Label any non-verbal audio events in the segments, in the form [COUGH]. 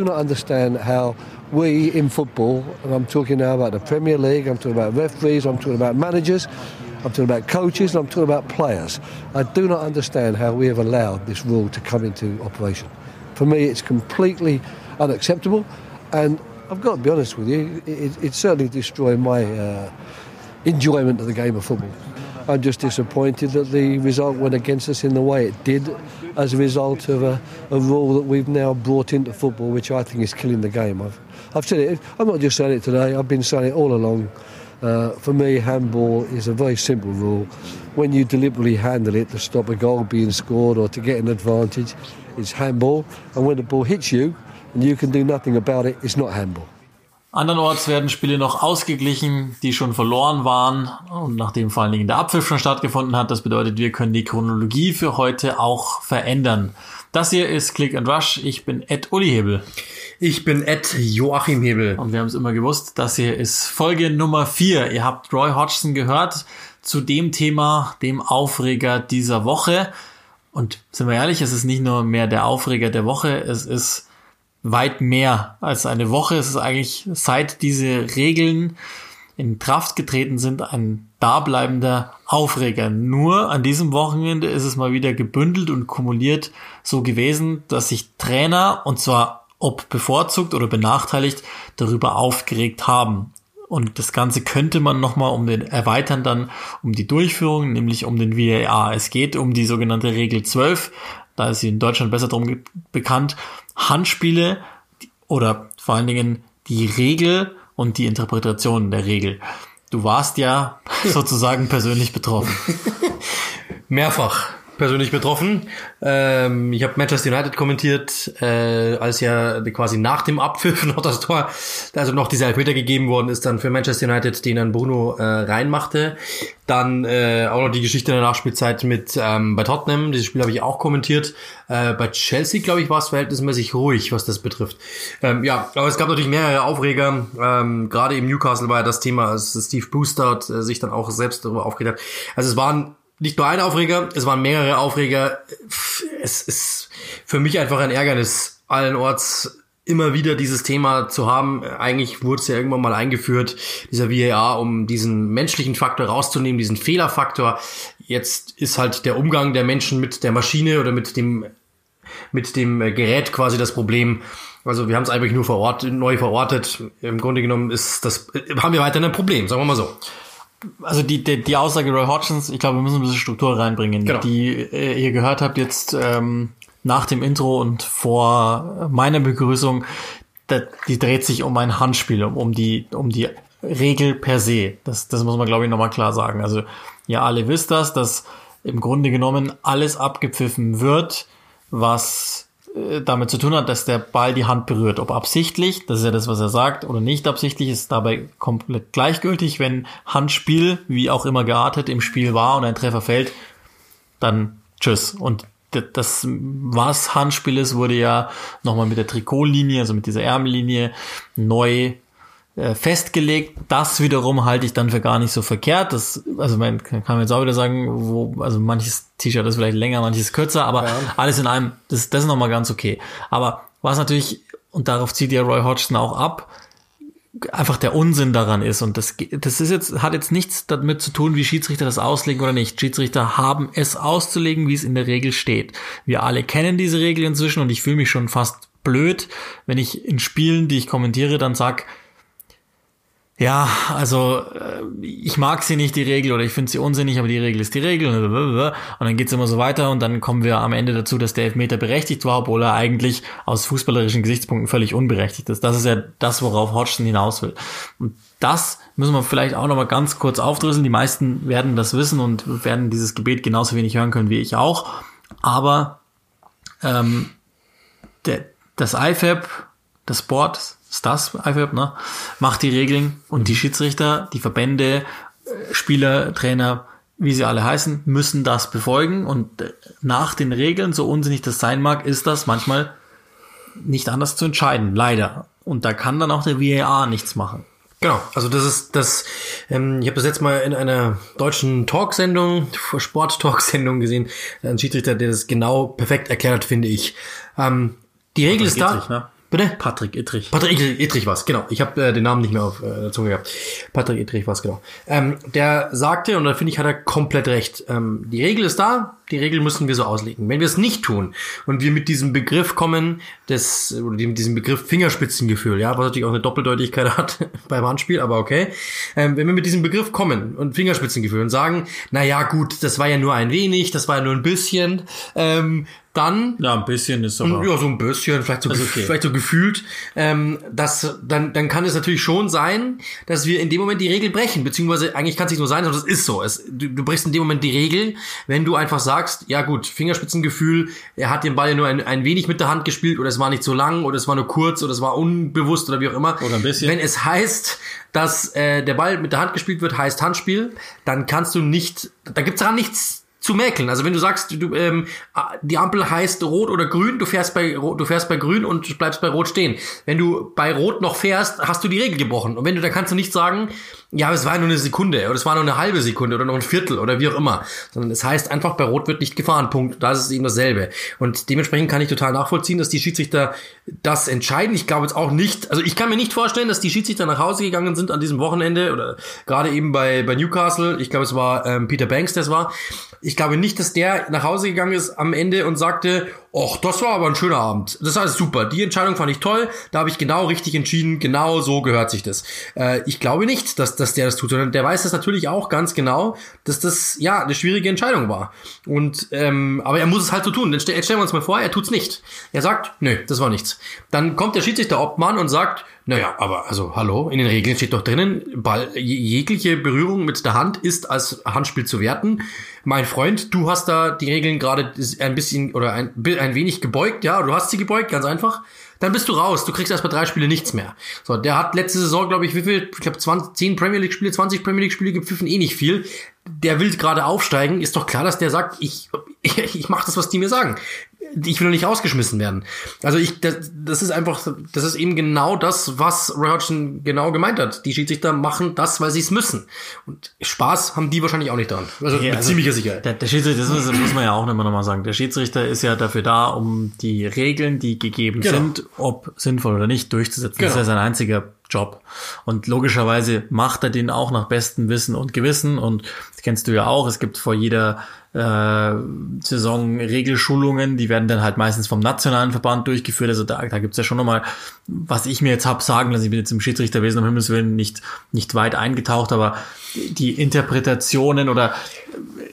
do not understand how we in football, and I'm talking now about the Premier League, I'm talking about referees, I'm talking about managers, I'm talking about coaches, and I'm talking about players. I do not understand how we have allowed this rule to come into operation. For me, it's completely unacceptable, and I've got to be honest with you, it, it certainly destroyed my uh, enjoyment of the game of football. I'm just disappointed that the result went against us in the way it did as a result of a, a rule that we've now brought into football, which I think is killing the game. I've, I've said it, I'm not just saying it today, I've been saying it all along. Uh, for me, handball is a very simple rule. When you deliberately handle it to stop a goal being scored or to get an advantage, it's handball. And when the ball hits you and you can do nothing about it, it's not handball. Andernorts werden Spiele noch ausgeglichen, die schon verloren waren und nachdem vor allen Dingen der Abpfiff schon stattgefunden hat. Das bedeutet, wir können die Chronologie für heute auch verändern. Das hier ist Click and Rush. Ich bin Ed Uli Hebel. Ich bin Ed Joachim Hebel. Und wir haben es immer gewusst, das hier ist Folge Nummer 4. Ihr habt Roy Hodgson gehört zu dem Thema, dem Aufreger dieser Woche. Und sind wir ehrlich, es ist nicht nur mehr der Aufreger der Woche, es ist weit mehr als eine Woche. Es ist eigentlich seit diese Regeln in Kraft getreten sind ein dableibender Aufreger. Nur an diesem Wochenende ist es mal wieder gebündelt und kumuliert so gewesen, dass sich Trainer, und zwar ob bevorzugt oder benachteiligt, darüber aufgeregt haben. Und das Ganze könnte man nochmal um den erweitern dann um die Durchführung, nämlich um den VAR. Es geht um die sogenannte Regel 12. Da ist sie in Deutschland besser drum bekannt. Handspiele oder vor allen Dingen die Regel und die Interpretation der Regel. Du warst ja [LAUGHS] sozusagen persönlich betroffen. Mehrfach persönlich betroffen. Ähm, ich habe Manchester United kommentiert, äh, als ja quasi nach dem Abpfiff [LAUGHS] noch das Tor, also noch dieser Elfmeter gegeben worden ist, dann für Manchester United, den dann Bruno äh, reinmachte. Dann äh, auch noch die Geschichte in der Nachspielzeit mit ähm, bei Tottenham, dieses Spiel habe ich auch kommentiert. Äh, bei Chelsea, glaube ich, war es verhältnismäßig ruhig, was das betrifft. Ähm, ja, aber es gab natürlich mehrere Aufreger. Ähm, Gerade im Newcastle war ja das Thema, als Steve Brewster äh, sich dann auch selbst darüber aufgeregt hat. Also es waren nicht nur ein Aufreger, es waren mehrere Aufreger. Es ist für mich einfach ein Ärgernis, allenorts immer wieder dieses Thema zu haben. Eigentlich wurde es ja irgendwann mal eingeführt, dieser VAR, um diesen menschlichen Faktor rauszunehmen, diesen Fehlerfaktor. Jetzt ist halt der Umgang der Menschen mit der Maschine oder mit dem mit dem Gerät quasi das Problem. Also wir haben es eigentlich nur verortet, neu verortet. Im Grunde genommen ist das, haben wir weiterhin ein Problem, sagen wir mal so also die, die, die Aussage Roy Hodgins, ich glaube, wir müssen ein bisschen Struktur reinbringen, genau. die äh, ihr gehört habt jetzt ähm, nach dem Intro und vor meiner Begrüßung, da, die dreht sich um ein Handspiel, um die, um die Regel per se. Das, das muss man, glaube ich, nochmal klar sagen. Also ihr alle wisst das, dass im Grunde genommen alles abgepfiffen wird, was äh, damit zu tun hat, dass der Ball die Hand berührt. Ob absichtlich, das ist ja das, was er sagt, oder nicht absichtlich, ist dabei komplett gleichgültig. Wenn Handspiel, wie auch immer geartet, im Spiel war und ein Treffer fällt, dann tschüss. Und das, was Handspiel ist, wurde ja nochmal mit der Trikotlinie, also mit dieser Ärmellinie, neu festgelegt. Das wiederum halte ich dann für gar nicht so verkehrt. Das, also man kann man jetzt auch wieder sagen, wo, also manches T-Shirt ist vielleicht länger, manches kürzer, aber ja. alles in einem, das, das ist nochmal ganz okay. Aber was natürlich, und darauf zieht ja Roy Hodgson auch ab, einfach der Unsinn daran ist. Und das, das ist jetzt, hat jetzt nichts damit zu tun, wie Schiedsrichter das auslegen oder nicht. Schiedsrichter haben es auszulegen, wie es in der Regel steht. Wir alle kennen diese Regel inzwischen und ich fühle mich schon fast blöd, wenn ich in Spielen, die ich kommentiere, dann sag, ja, also äh, ich mag sie nicht, die Regel, oder ich finde sie unsinnig, aber die Regel ist die Regel. Und dann geht's immer so weiter und dann kommen wir am Ende dazu, dass der Elfmeter berechtigt war, obwohl er eigentlich aus fußballerischen Gesichtspunkten völlig unberechtigt ist. Das ist ja das, worauf Hodgson hinaus will. Und das müssen wir vielleicht auch nochmal ganz kurz aufdrüsseln. Die meisten werden das wissen und werden dieses Gebet genauso wenig hören können wie ich auch. Aber ähm, der, das IFAB, das Board, ist das IFAB, ne? Macht die Regeln und die Schiedsrichter, die Verbände, äh, Spieler, Trainer, wie sie alle heißen, müssen das befolgen und äh, nach den Regeln, so unsinnig das sein mag, ist das manchmal nicht anders zu entscheiden, leider. Und da kann dann auch der VAR nichts machen. Genau, also das ist das, ähm, ich habe das jetzt mal in einer deutschen Talksendung, [LAUGHS] Sport-Talksendung gesehen, ein Schiedsrichter, der das genau perfekt erklärt, finde ich. Ähm, die Regel ist da. Nicht, ne? Bitte? Patrick Ittrich. Patrick Ittrich, Ittrich was, genau. Ich habe äh, den Namen nicht mehr auf äh, der Zunge gehabt. Patrick Ittrich was, genau. Ähm, der sagte, und da finde ich, hat er komplett recht, ähm, die Regel ist da, die Regel müssen wir so auslegen. Wenn wir es nicht tun und wir mit diesem Begriff kommen, des, oder mit diesem Begriff Fingerspitzengefühl, ja, was natürlich auch eine Doppeldeutigkeit [LAUGHS] hat beim Handspiel, aber okay. Ähm, wenn wir mit diesem Begriff kommen und Fingerspitzengefühl und sagen, na ja, gut, das war ja nur ein wenig, das war ja nur ein bisschen, ähm, dann ja ein bisschen ist aber ja so ein bisschen vielleicht so okay. vielleicht so gefühlt ähm, dass dann dann kann es natürlich schon sein dass wir in dem Moment die Regel brechen beziehungsweise eigentlich kann es nicht nur sein sondern es ist so es, du, du brichst in dem Moment die Regel wenn du einfach sagst ja gut Fingerspitzengefühl er hat den Ball ja nur ein, ein wenig mit der Hand gespielt oder es war nicht so lang oder es war nur kurz oder es war unbewusst oder wie auch immer. Oder ein bisschen. Wenn es heißt dass äh, der Ball mit der Hand gespielt wird heißt Handspiel dann kannst du nicht da gibt's daran nichts zu mäkeln. Also wenn du sagst, du, ähm, die Ampel heißt rot oder grün, du fährst bei du fährst bei grün und bleibst bei rot stehen. Wenn du bei rot noch fährst, hast du die Regel gebrochen. Und wenn du, da kannst du nicht sagen, ja, es war nur eine Sekunde oder es war nur eine halbe Sekunde oder noch ein Viertel oder wie auch immer. Sondern es heißt einfach, bei rot wird nicht gefahren. Punkt. Da ist es eben dasselbe. Und dementsprechend kann ich total nachvollziehen, dass die Schiedsrichter das entscheiden. Ich glaube jetzt auch nicht, also ich kann mir nicht vorstellen, dass die Schiedsrichter nach Hause gegangen sind an diesem Wochenende oder gerade eben bei, bei Newcastle. Ich glaube, es war ähm, Peter Banks, das war ich glaube nicht, dass der nach Hause gegangen ist am Ende und sagte, ach, das war aber ein schöner Abend. Das war super. Die Entscheidung fand ich toll. Da habe ich genau richtig entschieden. Genau so gehört sich das. Äh, ich glaube nicht, dass, dass der das tut, sondern der weiß das natürlich auch ganz genau, dass das ja eine schwierige Entscheidung war. Und ähm, aber er muss es halt so tun. Jetzt stellen wir uns mal vor, er tut's nicht. Er sagt, nö, das war nichts. Dann kommt der Schiedsrichter Obmann und sagt, naja, aber also hallo, in den Regeln steht doch drinnen, Ball, jegliche Berührung mit der Hand ist als Handspiel zu werten. Mein Freund, du hast da die Regeln gerade ein bisschen oder ein, ein wenig gebeugt, ja, du hast sie gebeugt, ganz einfach. Dann bist du raus, du kriegst erst bei drei Spiele nichts mehr. So, der hat letzte Saison, glaube ich, wie viel, ich glaube 10 Premier League Spiele, 20 Premier League Spiele gepfiffen, eh nicht viel. Der will gerade aufsteigen, ist doch klar, dass der sagt, ich, [LAUGHS] ich, ich mache das, was die mir sagen ich will noch nicht rausgeschmissen werden. Also ich, das, das ist einfach, das ist eben genau das, was Roy Hodgson genau gemeint hat. Die Schiedsrichter machen das, weil sie es müssen. Und Spaß haben die wahrscheinlich auch nicht dran. Also ja, mit also ziemlicher Sicherheit. Der, der Schiedsrichter, das muss, muss man ja auch immer noch mal sagen. Der Schiedsrichter ist ja dafür da, um die Regeln, die gegeben genau. sind, ob sinnvoll oder nicht, durchzusetzen. Genau. Das ist ja sein einziger Job. Und logischerweise macht er den auch nach bestem Wissen und Gewissen. Und das kennst du ja auch. Es gibt vor jeder äh, Saison Regelschulungen, die werden dann halt meistens vom nationalen Verband durchgeführt. Also da, da gibt's ja schon nochmal, was ich mir jetzt hab sagen lassen, ich bin jetzt im Schiedsrichterwesen um Himmels Willen nicht, nicht weit eingetaucht, aber die Interpretationen oder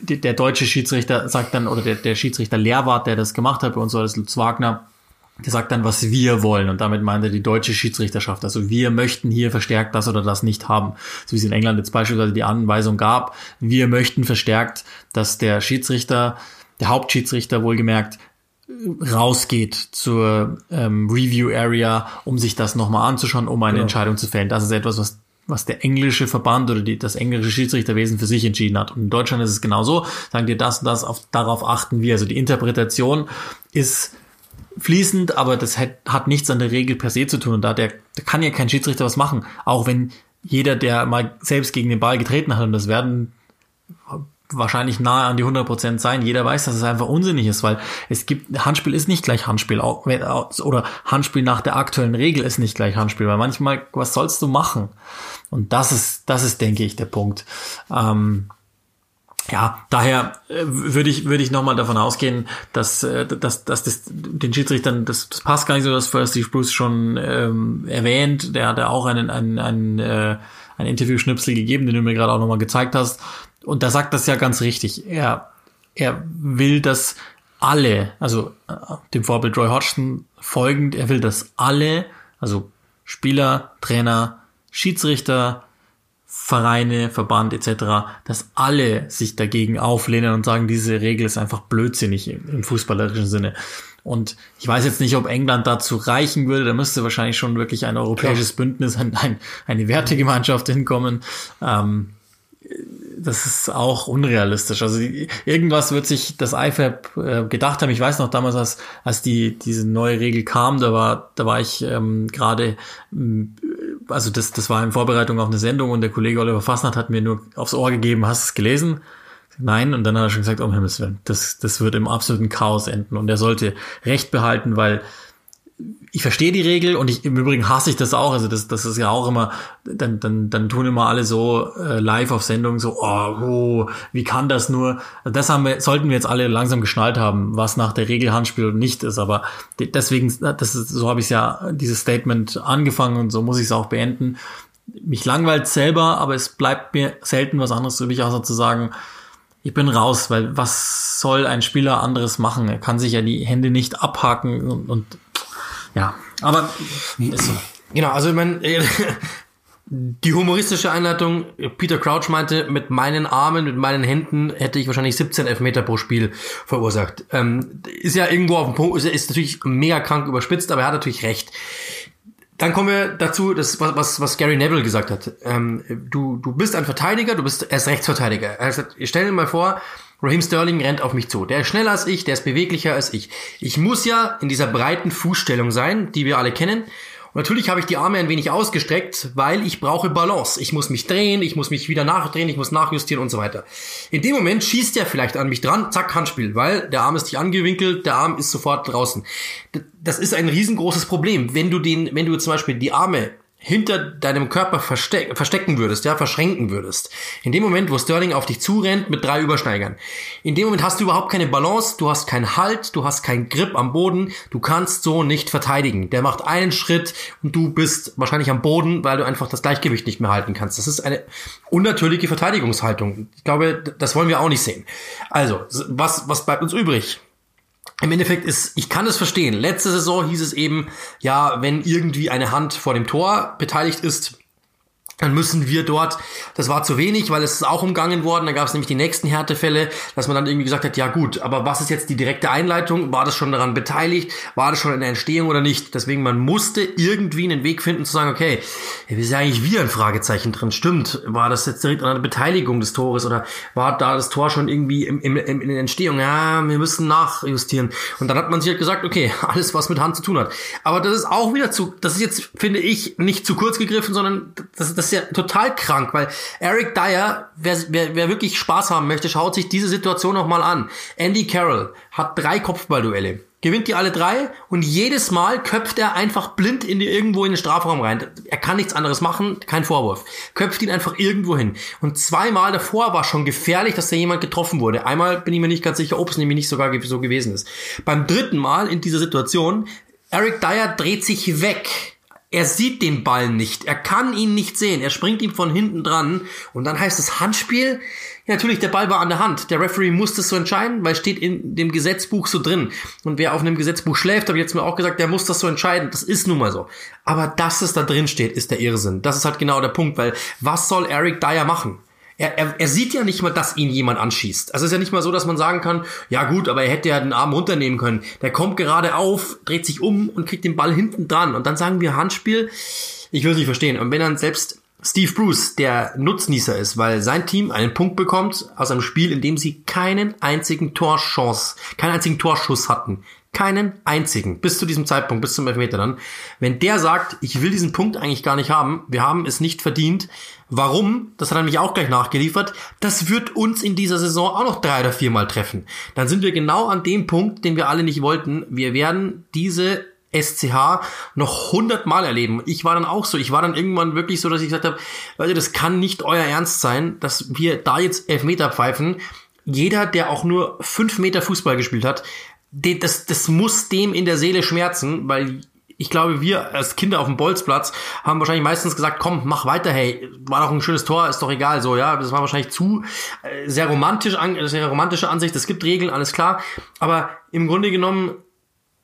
der deutsche Schiedsrichter sagt dann, oder der, der Schiedsrichter Lehrwart, der das gemacht hat bei uns, war das Lutz Wagner, der sagt dann, was wir wollen. Und damit meint er die deutsche Schiedsrichterschaft. Also wir möchten hier verstärkt das oder das nicht haben. So wie es in England jetzt beispielsweise die Anweisung gab. Wir möchten verstärkt, dass der Schiedsrichter, der Hauptschiedsrichter wohlgemerkt, rausgeht zur ähm, Review Area, um sich das nochmal anzuschauen, um eine genau. Entscheidung zu fällen. Das ist etwas, was was der englische Verband oder die, das englische Schiedsrichterwesen für sich entschieden hat. Und in Deutschland ist es genauso. Sagen dir das und das, auf, darauf achten wir. Also die Interpretation ist fließend, aber das hat, hat nichts an der Regel per se zu tun. Und da, der, da kann ja kein Schiedsrichter was machen. Auch wenn jeder, der mal selbst gegen den Ball getreten hat, und das werden wahrscheinlich nahe an die 100% sein. Jeder weiß, dass es einfach unsinnig ist, weil es gibt, Handspiel ist nicht gleich Handspiel, oder Handspiel nach der aktuellen Regel ist nicht gleich Handspiel, weil manchmal, was sollst du machen? Und das ist, das ist, denke ich, der Punkt. Ähm, ja, daher äh, würde ich würde ich nochmal davon ausgehen, dass, äh, dass, dass das den Schiedsrichtern, das, das passt gar nicht so, dass First Steve Bruce schon ähm, erwähnt, der hat ja auch einen, einen, einen, äh, ein Interview-Schnipsel gegeben, den du mir gerade auch nochmal gezeigt hast. Und da sagt das ja ganz richtig. Er, er will, dass alle, also äh, dem Vorbild Roy Hodgson folgend, er will, dass alle, also Spieler, Trainer, Schiedsrichter, Vereine, Verband etc., dass alle sich dagegen auflehnen und sagen, diese Regel ist einfach blödsinnig im, fußballerischen Sinne. Und ich weiß jetzt nicht, ob England dazu reichen würde. Da müsste wahrscheinlich schon wirklich ein europäisches Klar. Bündnis, ein, ein, eine Wertegemeinschaft hinkommen. Ähm, das ist auch unrealistisch. Also irgendwas wird sich das IFAB äh, gedacht haben. Ich weiß noch damals, als, als die diese neue Regel kam, da war da war ich ähm, gerade also das, das war in Vorbereitung auf eine Sendung und der Kollege Oliver Fassnacht hat mir nur aufs Ohr gegeben, hast du es gelesen? Nein, und dann hat er schon gesagt, um Himmels Willen, das, das wird im absoluten Chaos enden und er sollte Recht behalten, weil ich verstehe die Regel und ich im Übrigen hasse ich das auch. Also das, das ist ja auch immer, dann, dann, dann tun immer alle so äh, live auf Sendung so, oh, oh, wie kann das nur? Also das haben wir, sollten wir jetzt alle langsam geschnallt haben, was nach der Regel Handspiel und nicht ist. Aber deswegen, das ist, so habe ich ja dieses Statement angefangen und so muss ich es auch beenden. Mich langweilt selber, aber es bleibt mir selten was anderes übrig, außer zu sagen, ich bin raus, weil was soll ein Spieler anderes machen? Er kann sich ja die Hände nicht abhaken und, und ja, aber ist so. Genau, also ich meine, [LAUGHS] die humoristische Einleitung, Peter Crouch meinte, mit meinen Armen, mit meinen Händen hätte ich wahrscheinlich 17 Elfmeter pro Spiel verursacht. Ähm, ist ja irgendwo auf dem Punkt, ist, ist natürlich mega krank überspitzt, aber er hat natürlich recht. Dann kommen wir dazu, das, was, was, Gary Neville gesagt hat. Ähm, du, du bist ein Verteidiger, du bist erst Rechtsverteidiger. Er hat gesagt, stell dir mal vor, Raheem Sterling rennt auf mich zu. Der ist schneller als ich, der ist beweglicher als ich. Ich muss ja in dieser breiten Fußstellung sein, die wir alle kennen. Und natürlich habe ich die Arme ein wenig ausgestreckt, weil ich brauche Balance. Ich muss mich drehen, ich muss mich wieder nachdrehen, ich muss nachjustieren und so weiter. In dem Moment schießt er vielleicht an mich dran, zack, Handspiel, weil der Arm ist nicht angewinkelt, der Arm ist sofort draußen. Das ist ein riesengroßes Problem. Wenn du den, wenn du zum Beispiel die Arme hinter deinem Körper versteck, verstecken würdest, ja, verschränken würdest. In dem Moment, wo Sterling auf dich zurennt mit drei Übersteigern. In dem Moment hast du überhaupt keine Balance, du hast keinen Halt, du hast keinen Grip am Boden, du kannst so nicht verteidigen. Der macht einen Schritt und du bist wahrscheinlich am Boden, weil du einfach das Gleichgewicht nicht mehr halten kannst. Das ist eine unnatürliche Verteidigungshaltung. Ich glaube, das wollen wir auch nicht sehen. Also, was, was bleibt uns übrig? Im Endeffekt ist, ich kann es verstehen. Letzte Saison hieß es eben, ja, wenn irgendwie eine Hand vor dem Tor beteiligt ist, dann müssen wir dort, das war zu wenig, weil es ist auch umgangen worden, da gab es nämlich die nächsten Härtefälle, dass man dann irgendwie gesagt hat, ja gut, aber was ist jetzt die direkte Einleitung? War das schon daran beteiligt? War das schon in der Entstehung oder nicht? Deswegen, man musste irgendwie einen Weg finden zu sagen, okay, wir sind eigentlich wieder ein Fragezeichen drin. Stimmt, war das jetzt direkt an der Beteiligung des Tores oder war da das Tor schon irgendwie im, im, im, in der Entstehung? Ja, wir müssen nachjustieren. Und dann hat man sich halt gesagt, okay, [LAUGHS] alles, was mit Hand zu tun hat. Aber das ist auch wieder zu, das ist jetzt, finde ich, nicht zu kurz gegriffen, sondern das, das ist ja total krank, weil Eric Dyer, wer, wer, wer wirklich Spaß haben möchte, schaut sich diese Situation noch mal an. Andy Carroll hat drei Kopfballduelle gewinnt die alle drei und jedes Mal köpft er einfach blind in die, irgendwo in den Strafraum rein. Er kann nichts anderes machen, kein Vorwurf. Köpft ihn einfach irgendwo hin. Und zweimal davor war schon gefährlich, dass da jemand getroffen wurde. Einmal bin ich mir nicht ganz sicher, ob es nämlich nicht sogar so gewesen ist. Beim dritten Mal in dieser Situation, Eric Dyer dreht sich weg er sieht den Ball nicht. Er kann ihn nicht sehen. Er springt ihm von hinten dran. Und dann heißt es Handspiel. Ja, natürlich, der Ball war an der Hand. Der Referee muss das so entscheiden, weil steht in dem Gesetzbuch so drin. Und wer auf einem Gesetzbuch schläft, habe ich jetzt mir auch gesagt, der muss das so entscheiden. Das ist nun mal so. Aber dass es da drin steht, ist der Irrsinn. Das ist halt genau der Punkt, weil was soll Eric Dyer machen? Er, er, er sieht ja nicht mal, dass ihn jemand anschießt. Also es ist ja nicht mal so, dass man sagen kann, ja gut, aber er hätte ja den Arm runternehmen können. Der kommt gerade auf, dreht sich um und kriegt den Ball hinten dran. Und dann sagen wir Handspiel. Ich will es nicht verstehen. Und wenn dann selbst Steve Bruce der Nutznießer ist, weil sein Team einen Punkt bekommt aus einem Spiel, in dem sie keinen einzigen Torchance, keinen einzigen Torschuss hatten. Keinen einzigen. Bis zu diesem Zeitpunkt, bis zum Elfmeter dann. Wenn der sagt, ich will diesen Punkt eigentlich gar nicht haben, wir haben es nicht verdient, Warum? Das hat er nämlich auch gleich nachgeliefert. Das wird uns in dieser Saison auch noch drei oder viermal treffen. Dann sind wir genau an dem Punkt, den wir alle nicht wollten. Wir werden diese SCH noch hundertmal erleben. Ich war dann auch so. Ich war dann irgendwann wirklich so, dass ich gesagt habe, Leute, das kann nicht euer Ernst sein, dass wir da jetzt Elfmeter pfeifen. Jeder, der auch nur fünf Meter Fußball gespielt hat, das, das muss dem in der Seele schmerzen, weil ich glaube, wir als Kinder auf dem Bolzplatz haben wahrscheinlich meistens gesagt, komm, mach weiter, hey, war doch ein schönes Tor, ist doch egal, so, ja. Das war wahrscheinlich zu äh, sehr romantisch, an, sehr romantische Ansicht. Es gibt Regeln, alles klar. Aber im Grunde genommen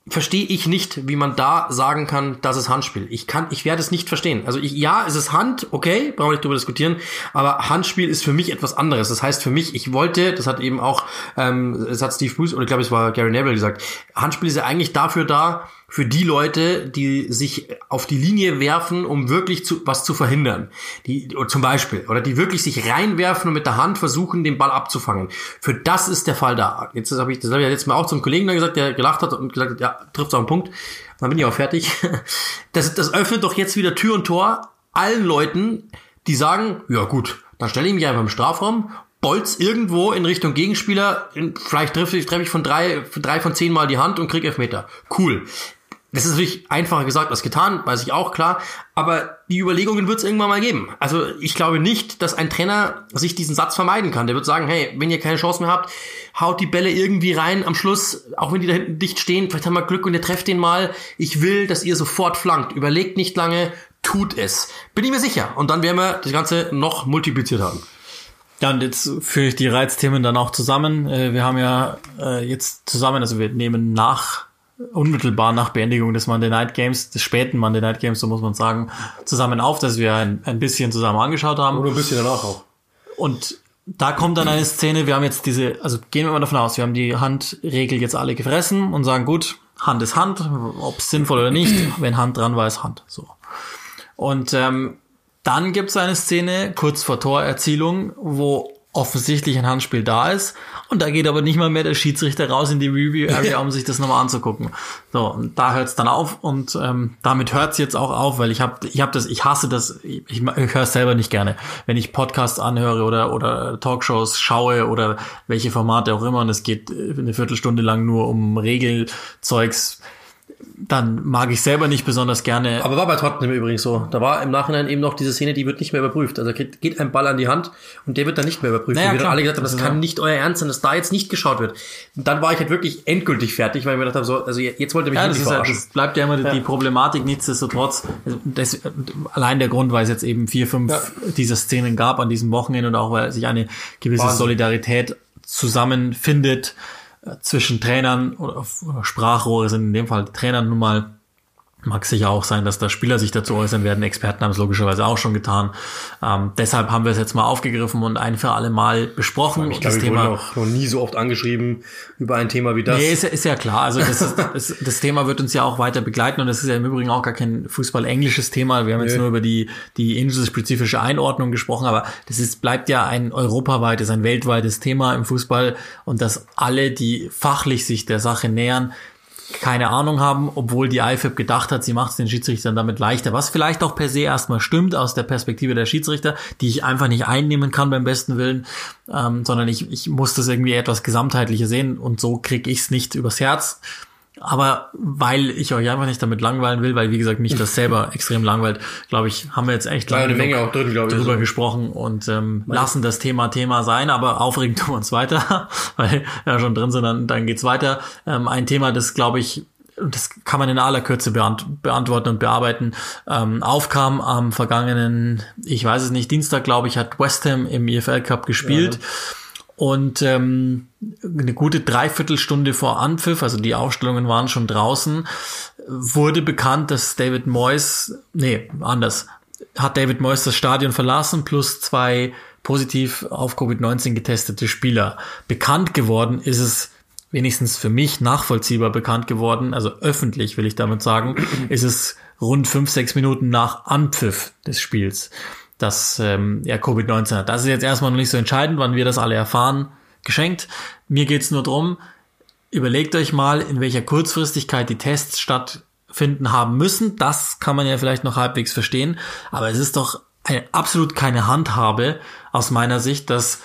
verstehe ich nicht, wie man da sagen kann, das ist Handspiel. Ich kann, ich werde es nicht verstehen. Also ich, ja, es ist Hand, okay, brauchen wir nicht drüber diskutieren, aber Handspiel ist für mich etwas anderes. Das heißt für mich, ich wollte, das hat eben auch, ähm, das hat Steve Bruce oder ich glaube, es war Gary Neville gesagt, Handspiel ist ja eigentlich dafür da, für die Leute, die sich auf die Linie werfen, um wirklich zu, was zu verhindern. Die, zum Beispiel. Oder die wirklich sich reinwerfen und mit der Hand versuchen, den Ball abzufangen. Für das ist der Fall da. Jetzt habe ich, das habe ich jetzt mal auch zum Kollegen dann gesagt, der gelacht hat und gesagt hat, ja, trifft auf einen Punkt. Dann bin ich auch fertig. [LAUGHS] Das, das öffnet doch jetzt wieder Tür und Tor allen Leuten, die sagen, ja gut, dann stelle ich mich einfach im Strafraum Bolz irgendwo in Richtung Gegenspieler, vielleicht treffe ich, treffe ich von drei, drei von zehn Mal die Hand und krieg Elfmeter. Cool Das ist natürlich einfacher gesagt als getan, weiß ich auch, klar. Aber die Überlegungen wird es irgendwann mal geben. Also ich glaube nicht, dass ein Trainer sich diesen Satz vermeiden kann. Der wird sagen, hey, wenn ihr keine Chance mehr habt, haut die Bälle irgendwie rein am Schluss, auch wenn die da hinten dicht stehen, vielleicht haben wir Glück und ihr trefft den mal. Ich will, dass ihr sofort flankt. Überlegt nicht lange, tut es. Bin ich mir sicher. Und dann werden wir das Ganze noch multipliziert haben. Ja, und jetzt führe ich die Reizthemen dann auch zusammen. Äh, wir haben ja äh, jetzt zusammen, also wir nehmen nach unmittelbar nach Beendigung des Monday Night Games, des späten Monday Night Games, so muss man sagen, zusammen auf, dass wir ein, ein bisschen zusammen angeschaut haben. Oder ein bisschen danach auch. Und da kommt dann eine Szene, wir haben jetzt diese, also gehen wir mal davon aus, wir haben die Handregel jetzt alle gefressen und sagen, gut, Hand ist Hand, ob es sinnvoll oder nicht, wenn Hand dran war, ist Hand. So. Und ähm, dann gibt es eine Szene kurz vor Torerzielung, wo offensichtlich ein Handspiel da ist. Und da geht aber nicht mal mehr der Schiedsrichter raus in die Review-Area, [LAUGHS] um sich das nochmal anzugucken. So, und da hört es dann auf und ähm, damit hört es jetzt auch auf, weil ich habe ich hab das, ich hasse das, ich, ich höre es selber nicht gerne. Wenn ich Podcasts anhöre oder, oder Talkshows schaue oder welche Formate auch immer und es geht eine Viertelstunde lang nur um Regelzeugs, dann mag ich selber nicht besonders gerne. Aber war bei Tottenham übrigens so. Da war im Nachhinein eben noch diese Szene, die wird nicht mehr überprüft. Also geht ein Ball an die Hand und der wird dann nicht mehr überprüft. Naja, wir alle gesagt haben, das, kann nicht euer Ernst sein, dass da jetzt nicht geschaut wird. Und dann war ich halt wirklich endgültig fertig, weil ich mir gedacht habe, so, also jetzt wollte mich ja, das, ist halt, das bleibt ja immer ja. die Problematik, nichtsdestotrotz. Das, allein der Grund, weil es jetzt eben vier, fünf ja. dieser Szenen gab an diesem Wochenende und auch weil sich eine gewisse Wahnsinn. Solidarität zusammenfindet zwischen Trainern oder Sprachrohre sind in dem Fall Trainern nun mal Mag sicher auch sein, dass da Spieler sich dazu äußern werden. Experten haben es logischerweise auch schon getan. Ähm, deshalb haben wir es jetzt mal aufgegriffen und ein für alle Mal besprochen. Ich glaube, das Thema noch, noch nie so oft angeschrieben über ein Thema wie das. Nee, ist, ist ja klar. Also das, ist, das, das, Thema wird uns ja auch weiter begleiten und das ist ja im Übrigen auch gar kein Fußball-englisches Thema. Wir haben nee. jetzt nur über die, die inselspezifische Einordnung gesprochen, aber das ist, bleibt ja ein europaweites, ein weltweites Thema im Fußball und dass alle, die fachlich sich der Sache nähern, keine Ahnung haben, obwohl die IFAB gedacht hat, sie macht es den Schiedsrichtern damit leichter, was vielleicht auch per se erstmal stimmt aus der Perspektive der Schiedsrichter, die ich einfach nicht einnehmen kann beim besten Willen, ähm, sondern ich, ich muss das irgendwie etwas gesamtheitlicher sehen und so kriege ich es nicht übers Herz. Aber weil ich euch einfach nicht damit langweilen will, weil wie gesagt mich das selber [LAUGHS] extrem langweilt, glaube ich, haben wir jetzt echt lange Menge auch drin, ich, drüber gesprochen und ähm, lassen das Thema Thema sein, aber aufregend [LAUGHS] tun wir uns weiter, [LAUGHS] weil ja schon drin sind, dann, dann geht's weiter. Ähm, ein Thema, das glaube ich das kann man in aller Kürze beant beantworten und bearbeiten, ähm, aufkam am vergangenen, ich weiß es nicht, Dienstag, glaube ich, hat West Ham im EFL Cup gespielt. Ja. Und ähm, eine gute Dreiviertelstunde vor Anpfiff, also die Aufstellungen waren schon draußen, wurde bekannt, dass David Moyes, nee, anders, hat David Moyes das Stadion verlassen, plus zwei positiv auf Covid-19 getestete Spieler. Bekannt geworden ist es wenigstens für mich nachvollziehbar bekannt geworden, also öffentlich will ich damit sagen, ist es rund fünf, sechs Minuten nach Anpfiff des Spiels dass ähm, er Covid-19 hat. Das ist jetzt erstmal noch nicht so entscheidend, wann wir das alle erfahren, geschenkt. Mir geht's nur drum, überlegt euch mal, in welcher Kurzfristigkeit die Tests stattfinden haben müssen. Das kann man ja vielleicht noch halbwegs verstehen, aber es ist doch eine, absolut keine Handhabe aus meiner Sicht, dass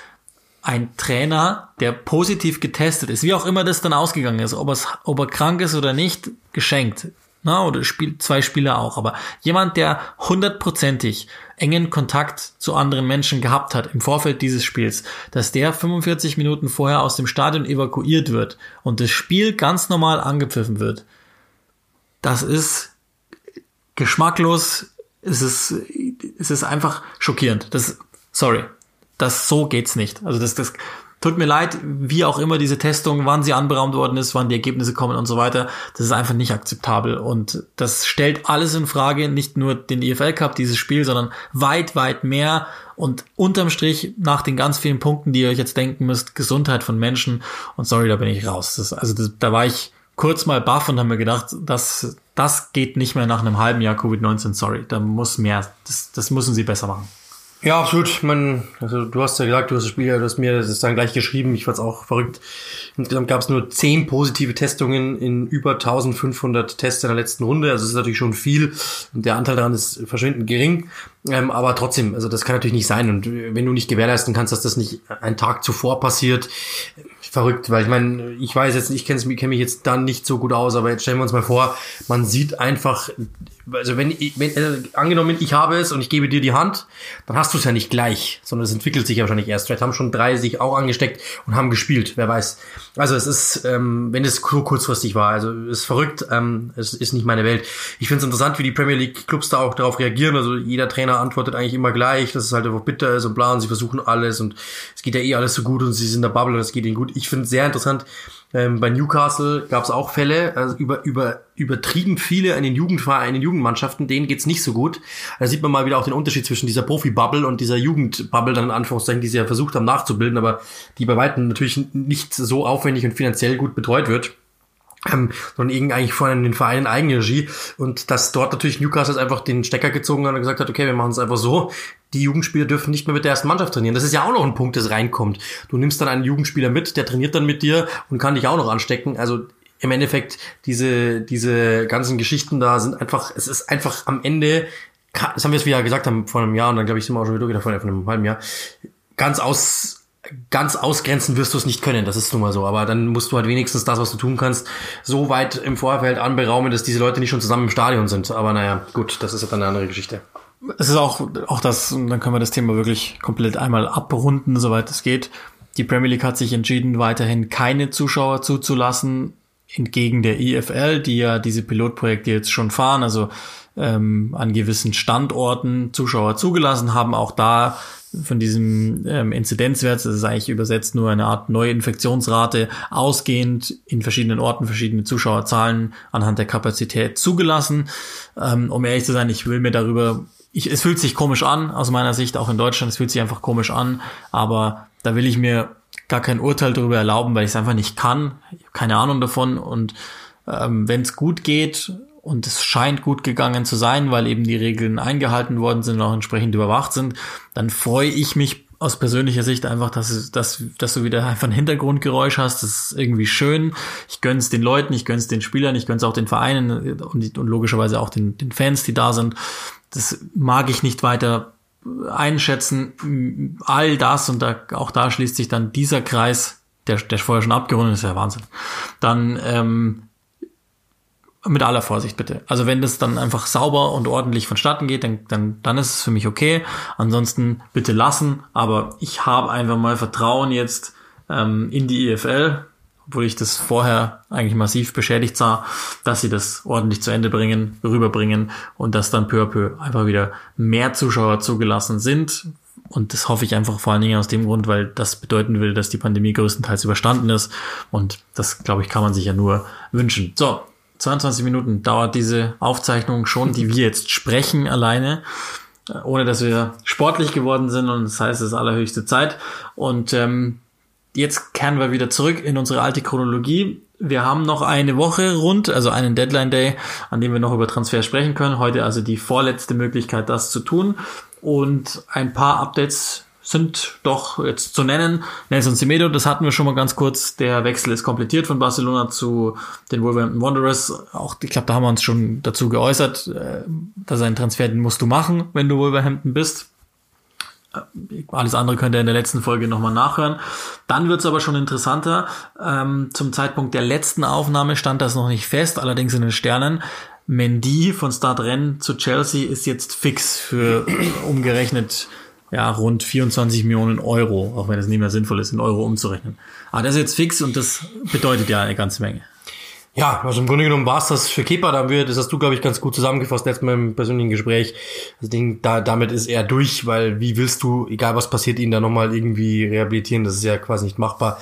ein Trainer, der positiv getestet ist, wie auch immer das dann ausgegangen ist, ob, ob er krank ist oder nicht, geschenkt. Na, oder spielt zwei Spieler auch, aber jemand, der hundertprozentig engen Kontakt zu anderen Menschen gehabt hat im Vorfeld dieses Spiels, dass der 45 Minuten vorher aus dem Stadion evakuiert wird und das Spiel ganz normal angepfiffen wird, das ist geschmacklos, es ist, es ist einfach schockierend. Das, sorry, das so geht's nicht. Also das, das, Tut mir leid, wie auch immer diese Testung, wann sie anberaumt worden ist, wann die Ergebnisse kommen und so weiter, das ist einfach nicht akzeptabel. Und das stellt alles in Frage, nicht nur den EFL Cup, dieses Spiel, sondern weit, weit mehr. Und unterm Strich, nach den ganz vielen Punkten, die ihr euch jetzt denken müsst, Gesundheit von Menschen. Und sorry, da bin ich raus. Das, also das, da war ich kurz mal baff und habe mir gedacht, das, das geht nicht mehr nach einem halben Jahr Covid-19, sorry. Da muss mehr, das, das müssen sie besser machen. Ja, absolut. Man, also du hast ja gesagt, du hast das Spiel, du hast mir das dann gleich geschrieben. Ich fand's auch verrückt. Insgesamt gab es nur zehn positive Testungen in über 1500 Tests in der letzten Runde. Also das ist natürlich schon viel. Und der Anteil daran ist verschwindend gering. Ähm, aber trotzdem, also das kann natürlich nicht sein. Und wenn du nicht gewährleisten kannst, dass das nicht einen Tag zuvor passiert, verrückt, weil ich meine, ich weiß jetzt, ich kenne kenn mich jetzt dann nicht so gut aus, aber jetzt stellen wir uns mal vor, man sieht einfach, also wenn, wenn äh, angenommen, ich habe es und ich gebe dir die Hand, dann hast du es ja nicht gleich, sondern es entwickelt sich ja wahrscheinlich erst. Vielleicht haben schon drei sich auch angesteckt und haben gespielt, wer weiß. Also es ist, ähm, wenn es so kurzfristig war, also es ist verrückt, ähm, es ist nicht meine Welt. Ich finde es interessant, wie die Premier League Clubs da auch darauf reagieren. Also jeder Trainer antwortet eigentlich immer gleich, dass es halt einfach bitter ist und bla und sie versuchen alles und es geht ja eh alles so gut und sie sind in der Bubble und es geht ihnen gut. Ich finde es sehr interessant, ähm, bei Newcastle gab es auch Fälle, also über, über, übertrieben viele in den Jugendvereinen, in den Jugendmannschaften, denen geht's nicht so gut. Da sieht man mal wieder auch den Unterschied zwischen dieser Profi-Bubble und dieser Jugendbubble, dann in Anführungszeichen, die sie ja versucht haben nachzubilden, aber die bei weitem natürlich nicht so aufwendig und finanziell gut betreut wird ähm, sondern irgendwie eigentlich von den Vereinen Eigenregie und dass dort natürlich Newcastle einfach den Stecker gezogen hat und gesagt hat, okay, wir machen es einfach so, die Jugendspieler dürfen nicht mehr mit der ersten Mannschaft trainieren. Das ist ja auch noch ein Punkt, das reinkommt. Du nimmst dann einen Jugendspieler mit, der trainiert dann mit dir und kann dich auch noch anstecken. Also im Endeffekt, diese, diese ganzen Geschichten da sind einfach, es ist einfach am Ende, das haben wir es wieder gesagt haben vor einem Jahr und dann glaube ich sind wir auch schon wieder vor einem halben Jahr, ganz aus, ganz ausgrenzen wirst du es nicht können, das ist nun mal so. Aber dann musst du halt wenigstens das, was du tun kannst, so weit im Vorfeld anberaumen, dass diese Leute nicht schon zusammen im Stadion sind. Aber naja, gut, das ist dann eine andere Geschichte. Es ist auch, auch das, und dann können wir das Thema wirklich komplett einmal abrunden, soweit es geht. Die Premier League hat sich entschieden, weiterhin keine Zuschauer zuzulassen, entgegen der EFL, die ja diese Pilotprojekte jetzt schon fahren, also ähm, an gewissen Standorten Zuschauer zugelassen haben. Auch da von diesem ähm, Inzidenzwert, das ist eigentlich übersetzt nur eine Art neue Infektionsrate, ausgehend in verschiedenen Orten verschiedene Zuschauerzahlen anhand der Kapazität zugelassen. Ähm, um ehrlich zu sein, ich will mir darüber, ich, es fühlt sich komisch an, aus meiner Sicht, auch in Deutschland, es fühlt sich einfach komisch an, aber da will ich mir gar kein Urteil darüber erlauben, weil ich es einfach nicht kann, keine Ahnung davon und ähm, wenn es gut geht und es scheint gut gegangen zu sein, weil eben die Regeln eingehalten worden sind und auch entsprechend überwacht sind, dann freue ich mich aus persönlicher Sicht einfach, dass, dass, dass du wieder einfach ein Hintergrundgeräusch hast. Das ist irgendwie schön. Ich gönn's den Leuten, ich gönn's den Spielern, ich gönn's auch den Vereinen und, und logischerweise auch den, den Fans, die da sind. Das mag ich nicht weiter einschätzen. All das und da, auch da schließt sich dann dieser Kreis, der, der vorher schon abgerundet ist, ja Wahnsinn. Dann ähm, mit aller Vorsicht bitte. Also wenn das dann einfach sauber und ordentlich vonstatten geht, dann, dann, dann ist es für mich okay. Ansonsten bitte lassen. Aber ich habe einfach mal Vertrauen jetzt ähm, in die EFL, obwohl ich das vorher eigentlich massiv beschädigt sah, dass sie das ordentlich zu Ende bringen, rüberbringen und dass dann peu à peu einfach wieder mehr Zuschauer zugelassen sind. Und das hoffe ich einfach vor allen Dingen aus dem Grund, weil das bedeuten will, dass die Pandemie größtenteils überstanden ist. Und das, glaube ich, kann man sich ja nur wünschen. So, 22 Minuten dauert diese Aufzeichnung schon, die wir jetzt sprechen alleine, äh, ohne dass wir sportlich geworden sind und das heißt, es ist allerhöchste Zeit. Und ähm, jetzt kehren wir wieder zurück in unsere alte Chronologie. Wir haben noch eine Woche rund, also einen Deadline Day, an dem wir noch über Transfer sprechen können. Heute also die vorletzte Möglichkeit, das zu tun. Und ein paar Updates sind doch jetzt zu nennen. Nelson Semedo, das hatten wir schon mal ganz kurz. Der Wechsel ist komplettiert von Barcelona zu den Wolverhampton Wanderers. Auch, ich glaube, da haben wir uns schon dazu geäußert, äh, dass ein Transfer, den musst du machen, wenn du Wolverhampton bist. Äh, alles andere könnt ihr in der letzten Folge nochmal nachhören. Dann wird's aber schon interessanter. Ähm, zum Zeitpunkt der letzten Aufnahme stand das noch nicht fest, allerdings in den Sternen. Mendy von Start Rennes zu Chelsea ist jetzt fix für umgerechnet ja, rund 24 Millionen Euro, auch wenn es nicht mehr sinnvoll ist, in Euro umzurechnen. Aber das ist jetzt fix und das bedeutet ja eine ganze Menge. Ja, also im Grunde genommen war es das für Kepa, da wir, das hast du, glaube ich, ganz gut zusammengefasst letztes Mal im persönlichen Gespräch. Das Ding, da, damit ist er durch, weil wie willst du, egal was passiert, ihn da nochmal irgendwie rehabilitieren, das ist ja quasi nicht machbar.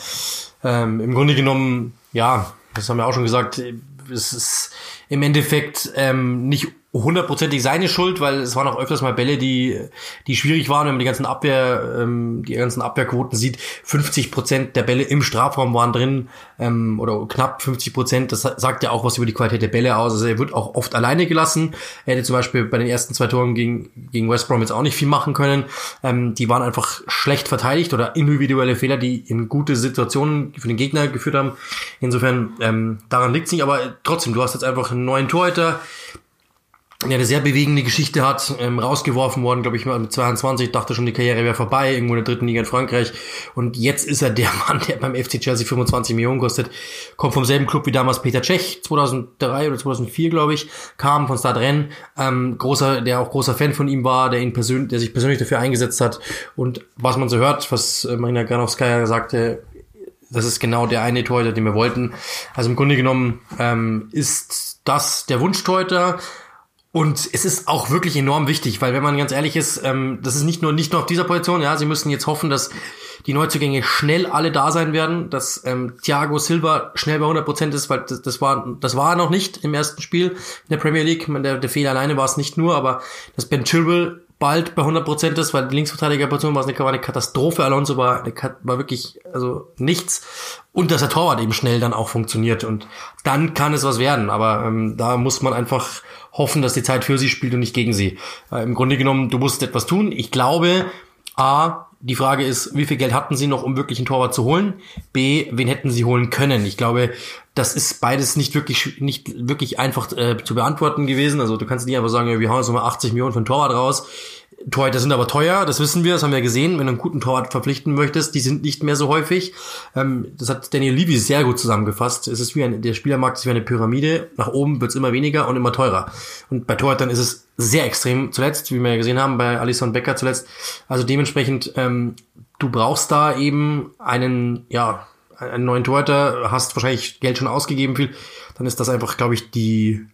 Ähm, Im Grunde genommen, ja, das haben wir auch schon gesagt, es ist im Endeffekt ähm, nicht hundertprozentig seine Schuld, weil es waren auch öfters mal Bälle, die, die schwierig waren, wenn man die ganzen Abwehr, ähm, die ganzen Abwehrquoten sieht. 50 Prozent der Bälle im Strafraum waren drin, ähm, oder knapp 50 Prozent. Das sagt ja auch was über die Qualität der Bälle aus. Also er wird auch oft alleine gelassen. Er hätte zum Beispiel bei den ersten zwei Toren gegen, gegen West Brom jetzt auch nicht viel machen können. Ähm, die waren einfach schlecht verteidigt oder individuelle Fehler, die in gute Situationen für den Gegner geführt haben. Insofern, ähm, daran liegt es nicht, aber trotzdem, du hast jetzt einfach einen neuen Torhüter, ja, eine sehr bewegende Geschichte hat, ähm, rausgeworfen worden, glaube ich, mit 22, dachte schon, die Karriere wäre vorbei, irgendwo in der dritten Liga in Frankreich. Und jetzt ist er der [LAUGHS] Mann, der beim FC Chelsea 25 Millionen kostet, kommt vom selben Club wie damals Peter Cech, 2003 oder 2004, glaube ich, kam von Stade Rennes, ähm, großer, der auch großer Fan von ihm war, der ihn persönlich, der sich persönlich dafür eingesetzt hat. Und was man so hört, was äh, Marina Granowskaja sagte, das ist genau der eine Torhüter, den wir wollten. Also im Grunde genommen ähm, ist das der Wunschtorhüter. Und es ist auch wirklich enorm wichtig, weil wenn man ganz ehrlich ist, ähm, das ist nicht nur nicht nur auf dieser Position, ja, sie müssen jetzt hoffen, dass die Neuzugänge schnell alle da sein werden, dass ähm, Thiago Silva schnell bei 100% ist, weil das, das war das war noch nicht im ersten Spiel in der Premier League. Der, der Fehler alleine war es nicht nur, aber dass Ben Chilwell bald bei 100% ist, weil die Linksverteidigerposition war eine, war eine Katastrophe. Alonso war, eine, war wirklich also nichts. Und dass der Torwart eben schnell dann auch funktioniert. Und dann kann es was werden. Aber ähm, da muss man einfach hoffen, dass die Zeit für sie spielt und nicht gegen sie. Äh, Im Grunde genommen, du musst etwas tun. Ich glaube, A, die Frage ist, wie viel Geld hatten sie noch, um wirklich einen Torwart zu holen? B, wen hätten sie holen können? Ich glaube, das ist beides nicht wirklich nicht wirklich einfach äh, zu beantworten gewesen. Also du kannst nicht einfach sagen, ja, wir hauen jetzt nochmal 80 Millionen für einen Torwart raus. Torhüter sind aber teuer, das wissen wir, das haben wir gesehen. Wenn du einen guten Torwart verpflichten möchtest, die sind nicht mehr so häufig. Ähm, das hat Daniel Levy sehr gut zusammengefasst. Es ist wie ein, der Spielermarkt ist wie eine Pyramide. Nach oben wird's immer weniger und immer teurer. Und bei Torhütern ist es sehr extrem zuletzt, wie wir ja gesehen haben, bei Alison Becker zuletzt. Also dementsprechend, ähm, du brauchst da eben einen, ja, einen neuen Torhüter, hast wahrscheinlich Geld schon ausgegeben viel, dann ist das einfach, glaube ich, die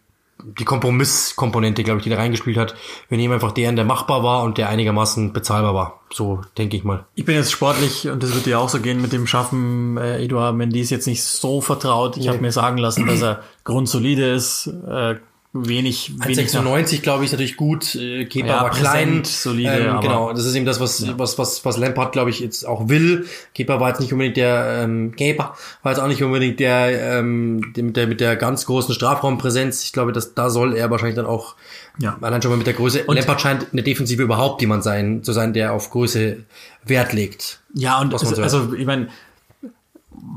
die Kompromisskomponente, glaube ich, die da reingespielt hat. Wir nehmen einfach den, der machbar war und der einigermaßen bezahlbar war. So denke ich mal. Ich bin jetzt sportlich und das wird dir auch so gehen mit dem Schaffen. Äh, Eduard Mendy ist jetzt nicht so vertraut. Ich nee. habe mir sagen lassen, dass er grundsolide ist. Äh, wenig, wenig 96 glaube ich natürlich gut äh, Kepa ja, war klein. solide ähm, genau das ist eben das was ja. was was was Lampard glaube ich jetzt auch will. Kepa war jetzt nicht unbedingt der ähm, Kepa war jetzt auch nicht unbedingt der ähm, mit der mit der ganz großen Strafraumpräsenz. Ich glaube dass da soll er wahrscheinlich dann auch ja. allein schon mal mit der Größe. Und Lampard scheint eine Defensive überhaupt jemand sein zu sein der auf Größe Wert legt. Ja und also, also ich meine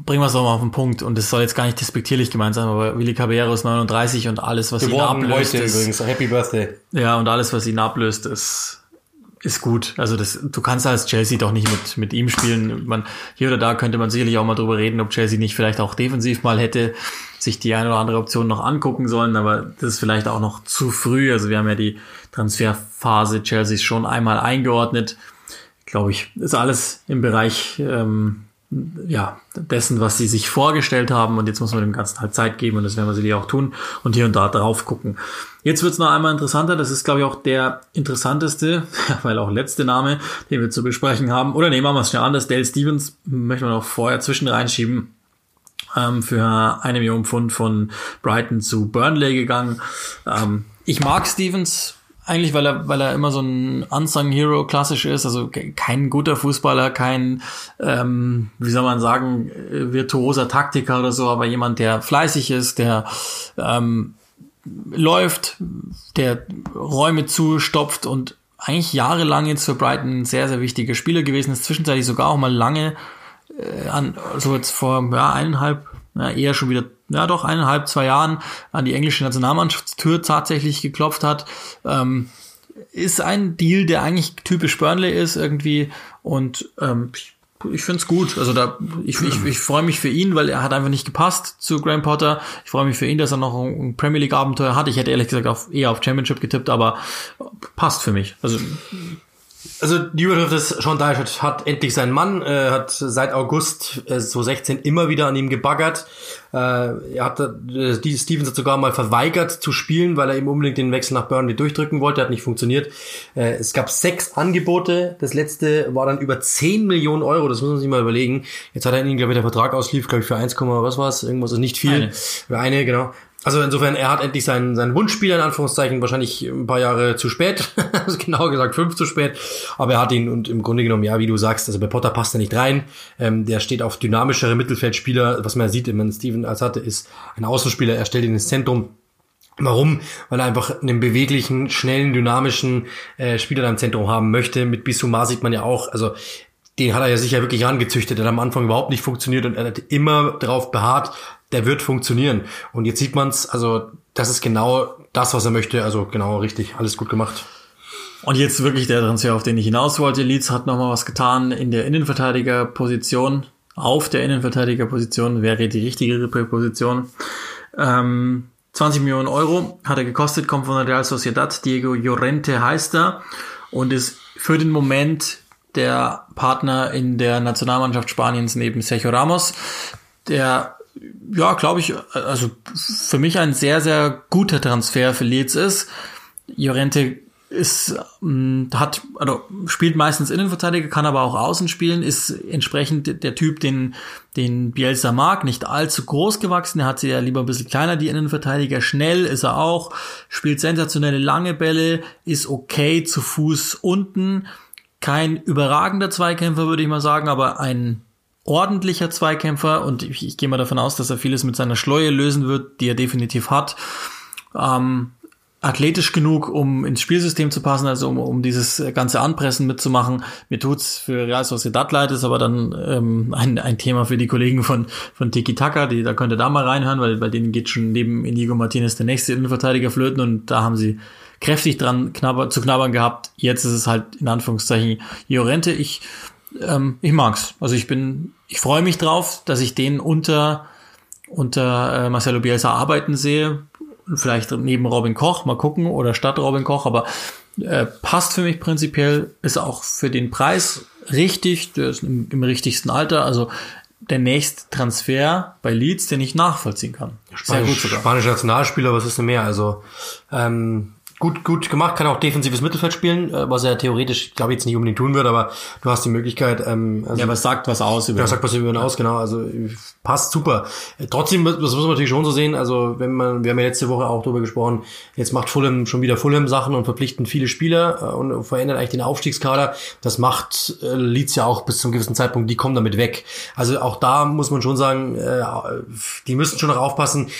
bringen wir es doch mal auf den Punkt und es soll jetzt gar nicht despektierlich gemeint sein, aber Willi Caballero ist 39 und alles, was Geworden ihn ablöst, heute ist, übrigens. Happy Birthday. Ja, und alles, was ihn ablöst, ist ist gut. Also das, du kannst als Chelsea doch nicht mit mit ihm spielen. Man hier oder da könnte man sicherlich auch mal drüber reden, ob Chelsea nicht vielleicht auch defensiv mal hätte sich die eine oder andere Option noch angucken sollen, aber das ist vielleicht auch noch zu früh. Also wir haben ja die Transferphase Chelsea schon einmal eingeordnet. Glaube ich, ist alles im Bereich ähm, ja, dessen, was sie sich vorgestellt haben. Und jetzt muss man dem Ganzen halt Zeit geben und das werden wir sicherlich auch tun und hier und da drauf gucken. Jetzt wird's noch einmal interessanter. Das ist, glaube ich, auch der interessanteste, [LAUGHS] weil auch letzte Name, den wir zu besprechen haben. Oder nehmen wir mal schnell anders. Dale Stevens möchten wir noch vorher zwischen reinschieben ähm, für eine Million Pfund von Brighton zu Burnley gegangen. Ähm, ich mag Stevens eigentlich, weil er, weil er immer so ein Unsung Hero klassisch ist, also kein guter Fußballer, kein, ähm, wie soll man sagen, virtuoser Taktiker oder so, aber jemand, der fleißig ist, der ähm, läuft, der Räume zustopft und eigentlich jahrelang jetzt für Brighton ein sehr, sehr wichtiger Spieler gewesen ist, zwischenzeitlich sogar auch mal lange, äh, an, so jetzt vor ja, eineinhalb, ja, eher schon wieder ja doch eineinhalb, zwei Jahren an die englische Nationalmannschaftstür tatsächlich geklopft hat. Ähm, ist ein Deal, der eigentlich typisch Burnley ist irgendwie und ähm, ich, finde es gut. Also da ich, ich, ich freue mich für ihn, weil er hat einfach nicht gepasst zu Graham Potter. Ich freue mich für ihn, dass er noch ein Premier League Abenteuer hat. Ich hätte ehrlich gesagt auf, eher auf Championship getippt, aber passt für mich. Also also die Überschrift ist, Sean Dyche hat, hat endlich seinen Mann, äh, hat seit August äh, 2016 immer wieder an ihm gebaggert. Äh, er hat, äh, die Stevens hat sogar mal verweigert zu spielen, weil er eben unbedingt den Wechsel nach Burnley durchdrücken wollte, hat nicht funktioniert. Äh, es gab sechs Angebote, das letzte war dann über 10 Millionen Euro, das muss man sich mal überlegen. Jetzt hat er ihn, glaube ich, der Vertrag auslief, glaube ich, für 1, was war es, irgendwas, also nicht viel. Eine. Für eine, genau. Also insofern, er hat endlich seinen, seinen Wunschspieler in Anführungszeichen wahrscheinlich ein paar Jahre zu spät, [LAUGHS] genau gesagt fünf zu spät, aber er hat ihn und im Grunde genommen, ja, wie du sagst, also bei Potter passt er nicht rein, ähm, der steht auf dynamischere Mittelfeldspieler, was man sieht, wenn Steven als hatte, ist ein Außenspieler, er stellt ihn ins Zentrum, Warum? Weil er einfach einen beweglichen, schnellen, dynamischen äh, Spieler im Zentrum haben möchte. Mit Bissouma sieht man ja auch, also den hat er ja sicher wirklich angezüchtet. Der hat am Anfang überhaupt nicht funktioniert und er hat immer darauf beharrt, der wird funktionieren. Und jetzt sieht man's, also das ist genau das, was er möchte. Also genau richtig, alles gut gemacht. Und jetzt wirklich der Transfer, auf den ich hinaus wollte. Leeds hat nochmal was getan in der Innenverteidigerposition. Auf der Innenverteidigerposition wäre die richtige Position. Ähm, 20 Millionen Euro hat er gekostet, kommt von der Real Sociedad. Diego Llorente heißt er und ist für den Moment der Partner in der Nationalmannschaft Spaniens neben Sergio Ramos, der ja, glaube ich, also für mich ein sehr, sehr guter Transfer für Leeds ist. Llorente ist, ähm, hat, also spielt meistens Innenverteidiger, kann aber auch außen spielen, ist entsprechend der Typ, den, den Bielsa mag, nicht allzu groß gewachsen, er hat sie ja lieber ein bisschen kleiner, die Innenverteidiger, schnell ist er auch, spielt sensationelle lange Bälle, ist okay zu Fuß unten, kein überragender Zweikämpfer, würde ich mal sagen, aber ein ordentlicher Zweikämpfer und ich, ich gehe mal davon aus, dass er vieles mit seiner Schleue lösen wird, die er definitiv hat. Ähm, athletisch genug, um ins Spielsystem zu passen, also um, um dieses ganze Anpressen mitzumachen. Mir tut's für Real Sociedad leid, ist aber dann ähm, ein, ein Thema für die Kollegen von, von Tiki Taka, die, da könnt ihr da mal reinhören, weil bei denen geht schon neben Inigo Martinez der nächste Innenverteidiger flöten und da haben sie kräftig dran knabber, zu knabbern gehabt. Jetzt ist es halt in Anführungszeichen Jorente. Ich, ähm, ich mag's. Also ich bin, ich freue mich drauf, dass ich den unter unter äh, Marcelo Bielsa arbeiten sehe vielleicht neben Robin Koch, mal gucken, oder statt Robin Koch, aber äh, passt für mich prinzipiell, ist auch für den Preis richtig, der ist im, im richtigsten Alter, also der nächste Transfer bei Leeds, den ich nachvollziehen kann. Spanisch, Spanischer Nationalspieler, was ist denn mehr? Also ähm, gut, gut gemacht, kann auch defensives Mittelfeld spielen, äh, was er theoretisch, glaube ich, jetzt nicht unbedingt tun wird, aber du hast die Möglichkeit. Ähm, also, ja, aber es sagt was aus über. Ja, sagt was über ihn aus, genau. Also passt super. Trotzdem, das muss man natürlich schon so sehen. Also wenn man, wir haben ja letzte Woche auch darüber gesprochen. Jetzt macht Fulham schon wieder Fulham Sachen und verpflichten viele Spieler äh, und verändert eigentlich den Aufstiegskader. Das macht äh, Leeds ja auch bis zum gewissen Zeitpunkt. Die kommen damit weg. Also auch da muss man schon sagen, äh, die müssen schon noch aufpassen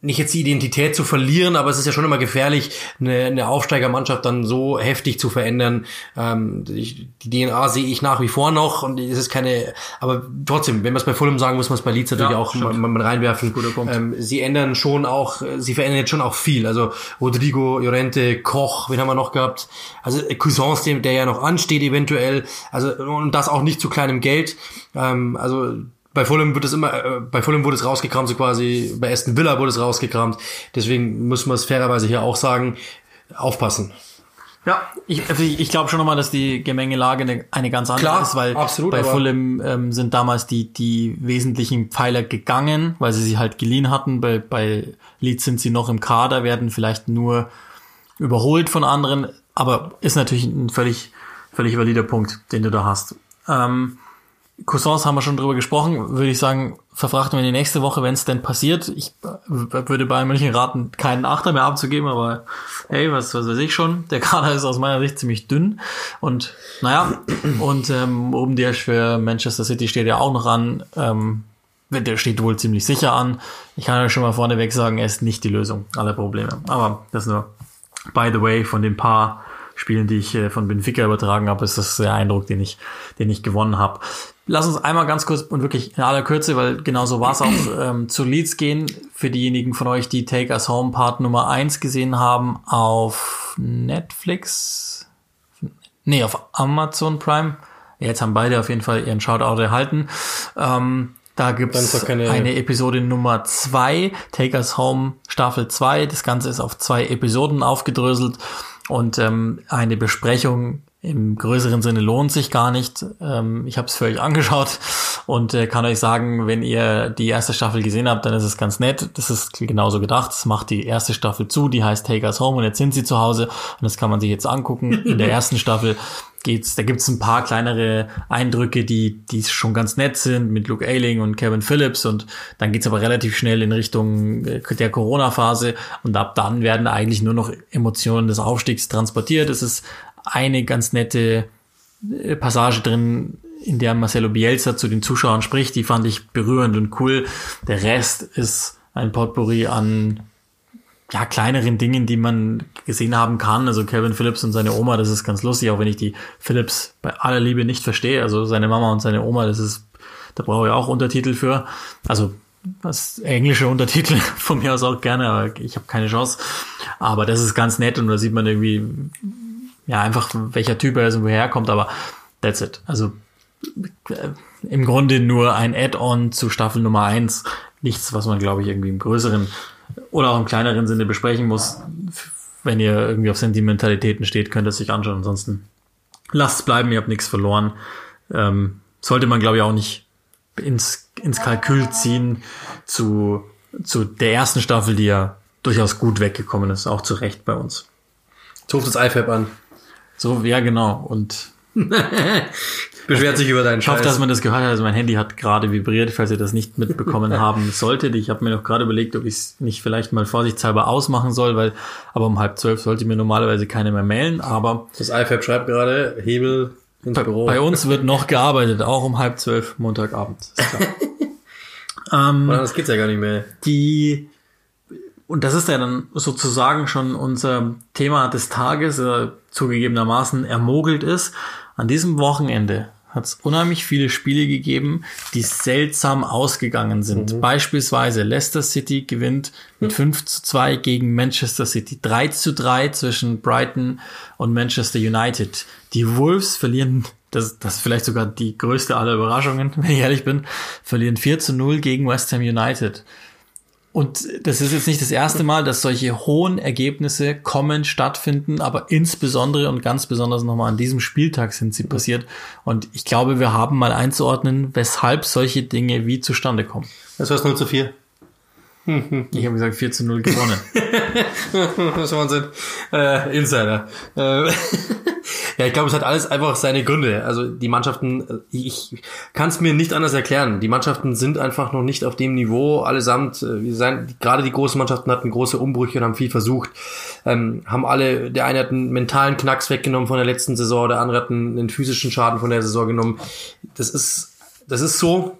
nicht jetzt die Identität zu verlieren, aber es ist ja schon immer gefährlich, eine, eine Aufsteigermannschaft dann so heftig zu verändern. Ähm, die, die DNA sehe ich nach wie vor noch und es ist keine, aber trotzdem, wenn man es bei Fulham sagen, muss man es bei Leeds natürlich ja, auch mal, mal reinwerfen. Ähm, sie ändern schon auch, sie verändern jetzt schon auch viel. Also Rodrigo, Llorente, Koch, wen haben wir noch gehabt? Also Cousins, der ja noch ansteht eventuell. Also und das auch nicht zu kleinem Geld. Ähm, also bei Fulham wird es immer, äh, bei Fulham wurde es rausgekramt, so quasi, bei Aston Villa wurde es rausgekramt. Deswegen müssen wir es fairerweise hier auch sagen, aufpassen. Ja, ich, also ich, ich glaube schon nochmal, dass die Gemengelage eine, eine ganz andere Klar, ist, weil absolut, bei Fulham ähm, sind damals die, die wesentlichen Pfeiler gegangen, weil sie sie halt geliehen hatten. Bei, bei Leeds sind sie noch im Kader, werden vielleicht nur überholt von anderen, aber ist natürlich ein völlig, völlig valider Punkt, den du da hast. Ähm, Cousins haben wir schon drüber gesprochen, würde ich sagen, verfrachten wir die nächste Woche, wenn es denn passiert. Ich würde bei München raten, keinen Achter mehr abzugeben, aber hey, was, was weiß ich schon. Der Kader ist aus meiner Sicht ziemlich dünn. Und naja, und ähm, oben der für Manchester City steht ja auch noch an. Ähm, der steht wohl ziemlich sicher an. Ich kann ja schon mal vorneweg sagen, er ist nicht die Lösung aller Probleme. Aber das nur by the way von den paar Spielen, die ich äh, von Benfica übertragen habe, ist das der Eindruck, den ich, den ich gewonnen habe. Lass uns einmal ganz kurz und wirklich in aller Kürze, weil genau so war es auch, [CLEARS THROAT] ähm, zu Leads gehen. Für diejenigen von euch, die Take Us Home Part Nummer eins gesehen haben auf Netflix. Nee, auf Amazon Prime. Jetzt haben beide auf jeden Fall ihren Shoutout erhalten. Ähm, da gibt's eine Episode Nummer zwei Take Us Home Staffel zwei Das Ganze ist auf zwei Episoden aufgedröselt und ähm, eine Besprechung im größeren Sinne lohnt sich gar nicht. Ähm, ich habe es für euch angeschaut und äh, kann euch sagen, wenn ihr die erste Staffel gesehen habt, dann ist es ganz nett. Das ist genauso gedacht. Es macht die erste Staffel zu, die heißt Take Us Home und jetzt sind sie zu Hause und das kann man sich jetzt angucken. In der ersten Staffel geht's, da gibt's ein paar kleinere Eindrücke, die die schon ganz nett sind mit Luke Ayling und Kevin Phillips und dann geht's aber relativ schnell in Richtung äh, der Corona-Phase und ab dann werden eigentlich nur noch Emotionen des Aufstiegs transportiert. Es ist eine ganz nette äh, Passage drin, in der Marcelo Bielsa zu den Zuschauern spricht. Die fand ich berührend und cool. Der Rest ist ein Potpourri an ja, kleineren Dingen, die man gesehen haben kann. Also Kevin Phillips und seine Oma, das ist ganz lustig, auch wenn ich die Phillips bei aller Liebe nicht verstehe. Also seine Mama und seine Oma, das ist, da brauche ich auch Untertitel für. Also was englische Untertitel [LAUGHS] von mir aus auch gerne, aber ich habe keine Chance. Aber das ist ganz nett und da sieht man irgendwie, ja, einfach welcher Typ er ist und woher er kommt, aber that's it. Also äh, im Grunde nur ein Add-on zu Staffel Nummer eins Nichts, was man, glaube ich, irgendwie im größeren oder auch im kleineren Sinne besprechen muss. Wenn ihr irgendwie auf Sentimentalitäten steht, könnt ihr es sich anschauen. Ansonsten lasst es bleiben, ihr habt nichts verloren. Ähm, sollte man, glaube ich, auch nicht ins, ins Kalkül ziehen zu, zu der ersten Staffel, die ja durchaus gut weggekommen ist, auch zu Recht bei uns. Jetzt ruft das iFab an. So, ja, genau. Und [LAUGHS] beschwert sich über deinen Scheiß. Ich hoffe, dass man das gehört hat. Also mein Handy hat gerade vibriert, falls ihr das nicht mitbekommen [LAUGHS] haben solltet. Ich habe mir noch gerade überlegt, ob ich es nicht vielleicht mal vorsichtshalber ausmachen soll, weil aber um halb zwölf sollte mir normalerweise keine mehr mailen. Aber das iFab schreibt gerade Hebel ins bei, Büro. Bei uns wird noch gearbeitet, auch um halb zwölf Montagabend. [LAUGHS] ähm, das geht's ja gar nicht mehr. Die und das ist ja dann sozusagen schon unser Thema des Tages, äh, zugegebenermaßen ermogelt ist. An diesem Wochenende hat es unheimlich viele Spiele gegeben, die seltsam ausgegangen sind. Mhm. Beispielsweise Leicester City gewinnt mit 5 zu 2 gegen Manchester City. 3 zu 3 zwischen Brighton und Manchester United. Die Wolves verlieren, das, das ist vielleicht sogar die größte aller Überraschungen, [LAUGHS] wenn ich ehrlich bin, verlieren 4 zu 0 gegen West Ham United. Und das ist jetzt nicht das erste Mal, dass solche hohen Ergebnisse kommen, stattfinden, aber insbesondere und ganz besonders nochmal an diesem Spieltag sind sie passiert. Und ich glaube, wir haben mal einzuordnen, weshalb solche Dinge wie zustande kommen. Das war 0 zu 4. Ich habe gesagt 4 zu 0 gewonnen. [LAUGHS] das ist Wahnsinn. Äh, Insider. Äh, [LAUGHS] ja, ich glaube, es hat alles einfach seine Gründe. Also die Mannschaften, ich kann es mir nicht anders erklären. Die Mannschaften sind einfach noch nicht auf dem Niveau allesamt. Äh, wir sein, gerade die großen Mannschaften hatten große Umbrüche und haben viel versucht. Ähm, haben alle, der eine hat einen mentalen Knacks weggenommen von der letzten Saison, der andere hat einen, einen physischen Schaden von der Saison genommen. Das ist, das ist so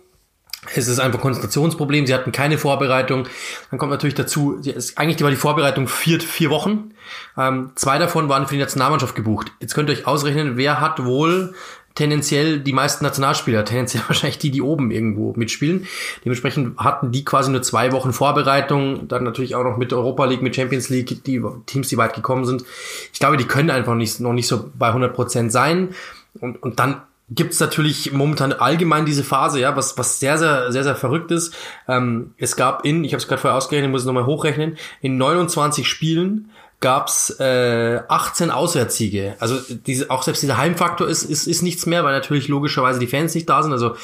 es ist einfach Konzentrationsproblem. Sie hatten keine Vorbereitung. Dann kommt natürlich dazu, eigentlich war die Vorbereitung vier, vier Wochen. Ähm, zwei davon waren für die Nationalmannschaft gebucht. Jetzt könnt ihr euch ausrechnen, wer hat wohl tendenziell die meisten Nationalspieler, tendenziell [LAUGHS] wahrscheinlich die, die oben irgendwo mitspielen. Dementsprechend hatten die quasi nur zwei Wochen Vorbereitung, dann natürlich auch noch mit Europa League, mit Champions League, die Teams, die weit gekommen sind. Ich glaube, die können einfach nicht, noch nicht so bei 100 Prozent sein. Und, und dann gibt es natürlich momentan allgemein diese Phase, ja, was, was sehr, sehr, sehr, sehr verrückt ist. Ähm, es gab in, ich habe es gerade vorher ausgerechnet, muss es nochmal hochrechnen, in 29 Spielen gab's äh, 18 Auswärtssiege. Also diese, auch selbst dieser Heimfaktor ist, ist, ist nichts mehr, weil natürlich logischerweise die Fans nicht da sind. Also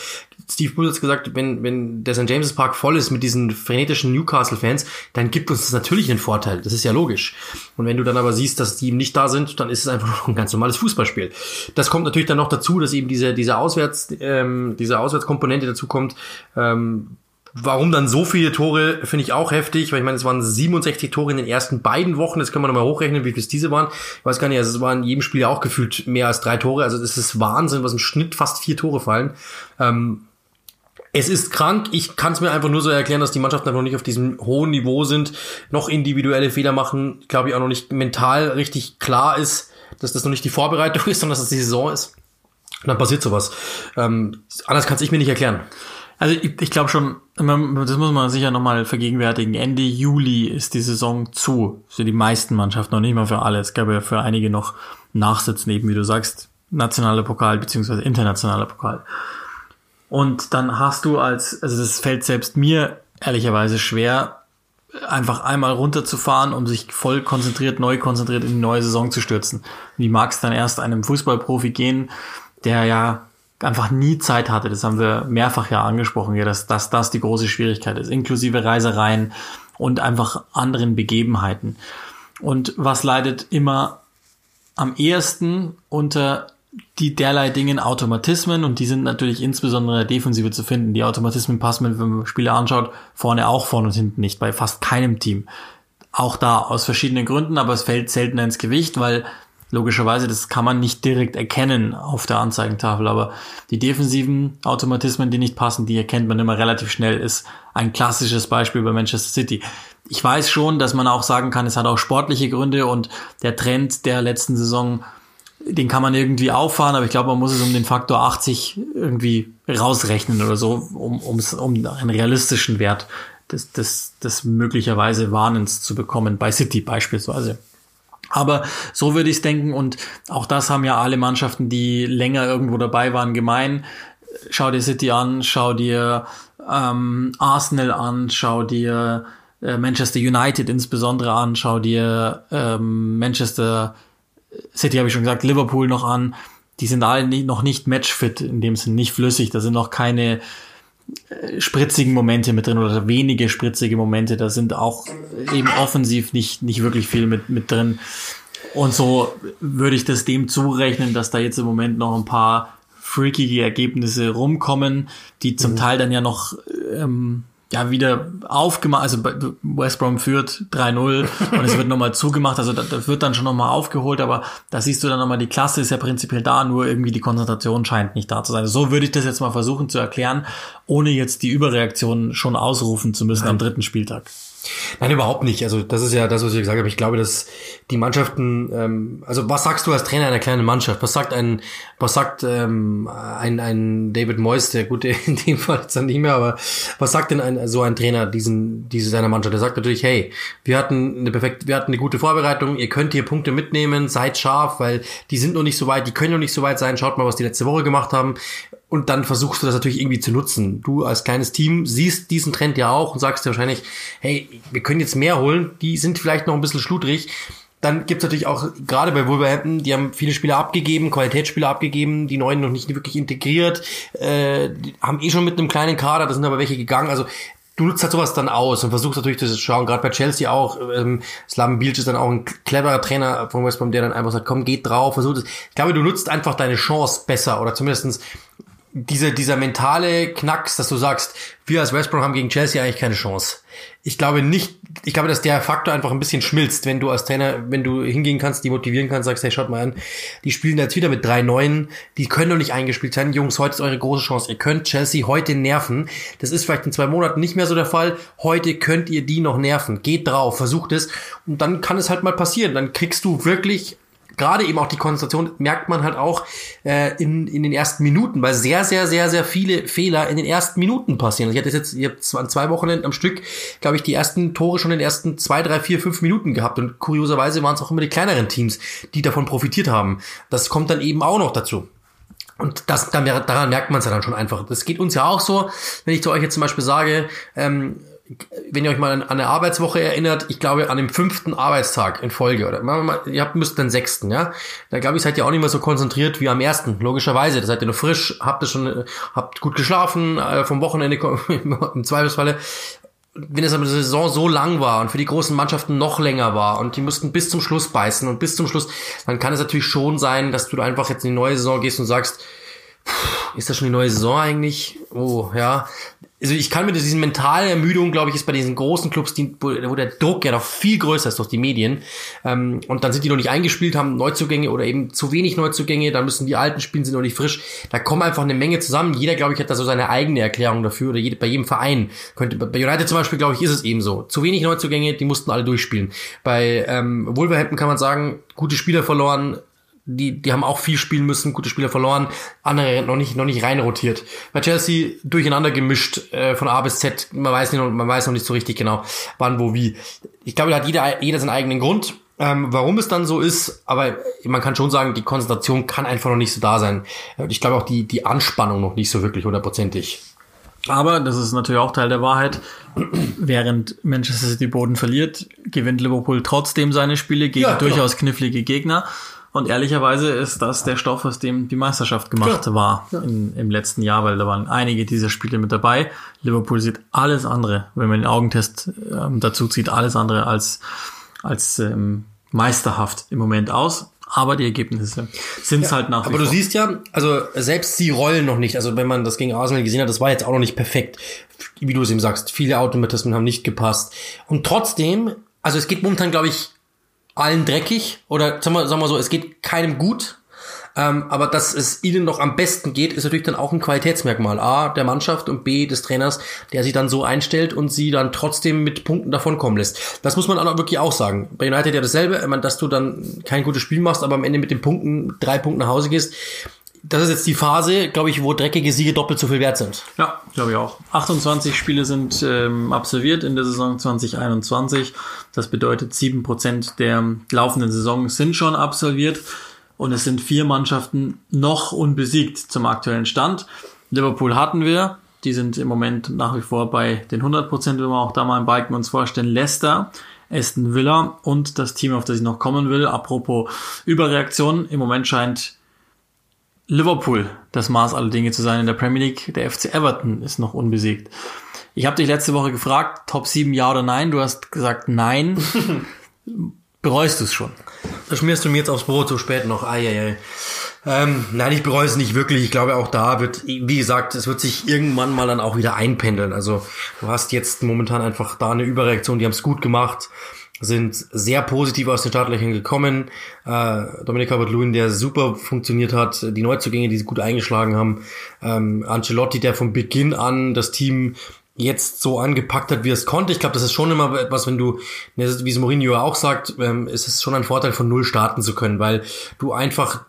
Steve Bull hat gesagt, wenn, wenn der St. James's Park voll ist mit diesen frenetischen Newcastle-Fans, dann gibt uns das natürlich einen Vorteil. Das ist ja logisch. Und wenn du dann aber siehst, dass die eben nicht da sind, dann ist es einfach [LAUGHS] noch ein ganz normales Fußballspiel. Das kommt natürlich dann noch dazu, dass eben diese, diese Auswärts, ähm, diese Auswärtskomponente dazu kommt. Ähm, Warum dann so viele Tore, finde ich auch heftig, weil ich meine, es waren 67 Tore in den ersten beiden Wochen, das können wir nochmal hochrechnen, wie viel es diese waren. Ich weiß gar nicht, also es waren in jedem Spiel ja auch gefühlt mehr als drei Tore, also das ist Wahnsinn, was im Schnitt fast vier Tore fallen. Ähm, es ist krank. Ich kann es mir einfach nur so erklären, dass die Mannschaften noch nicht auf diesem hohen Niveau sind, noch individuelle Fehler machen. Glaube ich auch noch nicht mental richtig klar ist, dass das noch nicht die Vorbereitung [LAUGHS] ist, sondern dass das die Saison ist. Und dann passiert sowas. Ähm, anders kann es ich mir nicht erklären. Also ich, ich glaube schon, das muss man sicher nochmal vergegenwärtigen. Ende Juli ist die Saison zu. Für die meisten Mannschaften, noch nicht mal für alle. Es gab ja für einige noch Nachsitzen, eben wie du sagst, nationaler Pokal beziehungsweise internationaler Pokal. Und dann hast du als, also das fällt selbst mir ehrlicherweise schwer, einfach einmal runterzufahren, um sich voll konzentriert, neu konzentriert in die neue Saison zu stürzen. Wie mag es dann erst einem Fußballprofi gehen, der ja einfach nie Zeit hatte. Das haben wir mehrfach ja angesprochen, ja, dass, dass das die große Schwierigkeit ist, inklusive Reisereien und einfach anderen Begebenheiten. Und was leidet immer am ehesten unter die derlei Dingen Automatismen und die sind natürlich insbesondere in der Defensive zu finden. Die Automatismen passen, wenn man Spiele anschaut, vorne auch vorne und hinten nicht, bei fast keinem Team. Auch da aus verschiedenen Gründen, aber es fällt seltener ins Gewicht, weil logischerweise, das kann man nicht direkt erkennen auf der Anzeigentafel, aber die defensiven Automatismen, die nicht passen, die erkennt man immer relativ schnell, ist ein klassisches Beispiel bei Manchester City. Ich weiß schon, dass man auch sagen kann, es hat auch sportliche Gründe und der Trend der letzten Saison den kann man irgendwie auffahren, aber ich glaube, man muss es um den Faktor 80 irgendwie rausrechnen oder so, um, um's, um einen realistischen Wert des, des, des möglicherweise Warnens zu bekommen, bei City beispielsweise. Aber so würde ich es denken und auch das haben ja alle Mannschaften, die länger irgendwo dabei waren, gemein. Schau dir City an, schau dir ähm, Arsenal an, schau dir äh, Manchester United insbesondere an, schau dir ähm, Manchester City habe ich schon gesagt, Liverpool noch an. Die sind alle nicht, noch nicht matchfit, in dem Sinne nicht flüssig. Da sind noch keine äh, spritzigen Momente mit drin oder wenige spritzige Momente. Da sind auch eben offensiv nicht, nicht wirklich viel mit, mit drin. Und so würde ich das dem zurechnen, dass da jetzt im Moment noch ein paar freakige Ergebnisse rumkommen, die zum mhm. Teil dann ja noch ähm, ja wieder aufgemacht, also West Brom führt 3-0 [LAUGHS] und es wird nochmal zugemacht, also das, wird dann schon nochmal aufgeholt, aber da siehst du dann nochmal, die Klasse ist ja prinzipiell da, nur irgendwie die Konzentration scheint nicht da zu sein. So würde ich das jetzt mal versuchen zu erklären, ohne jetzt die Überreaktion schon ausrufen zu müssen Nein. am dritten Spieltag. Nein, überhaupt nicht. Also das ist ja das, was ich gesagt habe. Ich glaube, dass die Mannschaften, ähm, also was sagst du als Trainer einer kleinen Mannschaft? Was sagt ein, was sagt ähm, ein, ein David Moyes, der gut [LAUGHS] in dem Fall jetzt dann nicht mehr, aber was sagt denn ein, so ein Trainer diesen, diese seiner Mannschaft? Der sagt natürlich, hey, wir hatten eine perfekt, wir hatten eine gute Vorbereitung, ihr könnt hier Punkte mitnehmen, seid scharf, weil die sind noch nicht so weit, die können noch nicht so weit sein. Schaut mal, was die letzte Woche gemacht haben. Und dann versuchst du das natürlich irgendwie zu nutzen. Du als kleines Team siehst diesen Trend ja auch und sagst dir wahrscheinlich, hey, wir können jetzt mehr holen, die sind vielleicht noch ein bisschen schludrig. Dann gibt's natürlich auch, gerade bei Wolverhampton, die haben viele Spieler abgegeben, Qualitätsspieler abgegeben, die neuen noch nicht wirklich integriert, äh, haben eh schon mit einem kleinen Kader, da sind aber welche gegangen. Also du nutzt halt sowas dann aus und versuchst natürlich das zu schauen, gerade bei Chelsea auch, ähm, Slaven Bilic ist dann auch ein cleverer Trainer von West Brom, der dann einfach sagt, komm, geht drauf, versuch das. Ich glaube, du nutzt einfach deine Chance besser oder zumindestens diese, dieser mentale Knacks, dass du sagst, wir als West Brom haben gegen Chelsea eigentlich keine Chance. Ich glaube nicht, ich glaube, dass der Faktor einfach ein bisschen schmilzt, wenn du als Trainer, wenn du hingehen kannst, die motivieren kannst, sagst, hey, schaut mal an, die spielen jetzt wieder mit drei Neuen, die können noch nicht eingespielt sein. Jungs, heute ist eure große Chance. Ihr könnt Chelsea heute nerven. Das ist vielleicht in zwei Monaten nicht mehr so der Fall. Heute könnt ihr die noch nerven. Geht drauf, versucht es. Und dann kann es halt mal passieren. Dann kriegst du wirklich gerade eben auch die Konzentration merkt man halt auch äh, in, in den ersten Minuten, weil sehr, sehr, sehr, sehr viele Fehler in den ersten Minuten passieren. Also ich hatte jetzt, ich habe zwei Wochen am Stück, glaube ich, die ersten Tore schon in den ersten zwei, drei, vier, fünf Minuten gehabt. Und kurioserweise waren es auch immer die kleineren Teams, die davon profitiert haben. Das kommt dann eben auch noch dazu. Und das, dann, daran merkt man es ja dann schon einfach. Das geht uns ja auch so, wenn ich zu euch jetzt zum Beispiel sage, ähm, wenn ihr euch mal an eine Arbeitswoche erinnert, ich glaube an dem fünften Arbeitstag in Folge, oder mal, ihr habt müsst den sechsten, ja. Da glaube ich, seid ihr auch nicht mehr so konzentriert wie am ersten, logischerweise. Da seid ihr noch frisch, habt ihr schon, habt gut geschlafen, äh, vom Wochenende [LAUGHS] im Zweifelsfalle. Wenn es aber die Saison so lang war und für die großen Mannschaften noch länger war und die mussten bis zum Schluss beißen und bis zum Schluss, dann kann es natürlich schon sein, dass du einfach jetzt in die neue Saison gehst und sagst, ist das schon die neue Saison eigentlich? Oh, ja also ich kann mir diesen mentale Ermüdung, glaube ich, ist bei diesen großen Clubs, die, wo, wo, der Druck ja noch viel größer ist durch die Medien. Ähm, und dann sind die noch nicht eingespielt, haben Neuzugänge oder eben zu wenig Neuzugänge, dann müssen die alten spielen, sind noch nicht frisch. Da kommen einfach eine Menge zusammen. Jeder, glaube ich, hat da so seine eigene Erklärung dafür oder jede, bei jedem Verein. Könnte, bei United zum Beispiel, glaube ich, ist es eben so. Zu wenig Neuzugänge, die mussten alle durchspielen. Bei ähm, Wolverhampton kann man sagen, gute Spieler verloren, die, die haben auch viel spielen müssen, gute Spieler verloren, andere noch nicht, noch nicht rein rotiert. Bei Chelsea durcheinander gemischt, äh, von A bis Z, man weiß nicht, man weiß noch nicht so richtig genau, wann, wo, wie. Ich glaube, da hat jeder, jeder seinen eigenen Grund, ähm, warum es dann so ist, aber man kann schon sagen, die Konzentration kann einfach noch nicht so da sein. Ich glaube auch die, die Anspannung noch nicht so wirklich hundertprozentig. Aber das ist natürlich auch Teil der Wahrheit. Während Manchester City Boden verliert, gewinnt Liverpool trotzdem seine Spiele gegen ja, durchaus knifflige Gegner. Und ehrlicherweise ist das der Stoff, aus dem die Meisterschaft gemacht ja. war ja. In, im letzten Jahr, weil da waren einige dieser Spiele mit dabei. Liverpool sieht alles andere, wenn man den Augentest ähm, dazu zieht, alles andere als, als ähm, meisterhaft im Moment aus. Aber die Ergebnisse sind ja, halt nach wie Aber du siehst ja, also selbst sie rollen noch nicht. Also wenn man das gegen Arsenal gesehen hat, das war jetzt auch noch nicht perfekt. Wie du es eben sagst, viele Automatismen haben nicht gepasst. Und trotzdem, also es geht momentan, glaube ich, allen dreckig oder sagen wir, sagen wir so, es geht keinem gut, Ähm, aber dass es ihnen noch am besten geht, ist natürlich dann auch ein Qualitätsmerkmal. A, der Mannschaft und B, des Trainers, der sich dann so einstellt und sie dann trotzdem mit Punkten davonkommen lässt. Das muss man auch wirklich auch sagen. Bei United ja dasselbe, ich meine, dass du dann kein gutes Spiel machst, aber am Ende mit den Punkten, drei Punkten nach Hause gehst, das ist jetzt die Phase, glaube ich, wo dreckige Siege doppelt so viel wert sind. Ja, glaube ich auch. 28 Spiele sind ähm, absolviert in der Saison 2021. Das bedeutet, sieben Prozent der laufenden Saison sind schon absolviert. Und es sind vier Mannschaften noch unbesiegt zum aktuellen Stand. Liverpool hatten wir. Die sind im Moment nach wie vor bei den 100 Prozent, wenn wir auch da mal im Balken uns vorstellen. Leicester, Aston Villa und das Team, auf das ich noch kommen will. Apropos Überreaktion. Im Moment scheint Liverpool das Maß aller Dinge zu sein in der Premier League. Der FC Everton ist noch unbesiegt. Ich habe dich letzte Woche gefragt, Top 7 ja oder nein? Du hast gesagt nein. [LAUGHS] Bereust du es schon? Da schmierst du mir jetzt aufs Brot so spät noch. Eieiei. Ähm, nein, ich bereue es nicht wirklich. Ich glaube, auch da wird, wie gesagt, es wird sich irgendwann mal dann auch wieder einpendeln. Also du hast jetzt momentan einfach da eine Überreaktion, die haben es gut gemacht sind sehr positiv aus den Startlöchern gekommen. Äh, Dominik Calvert-Lewin, der super funktioniert hat, die Neuzugänge, die sie gut eingeschlagen haben. Ähm, Ancelotti, der von Beginn an das Team jetzt so angepackt hat, wie es konnte. Ich glaube, das ist schon immer etwas, wenn du, wie es Mourinho auch sagt, ähm, ist es schon ein Vorteil, von Null starten zu können, weil du einfach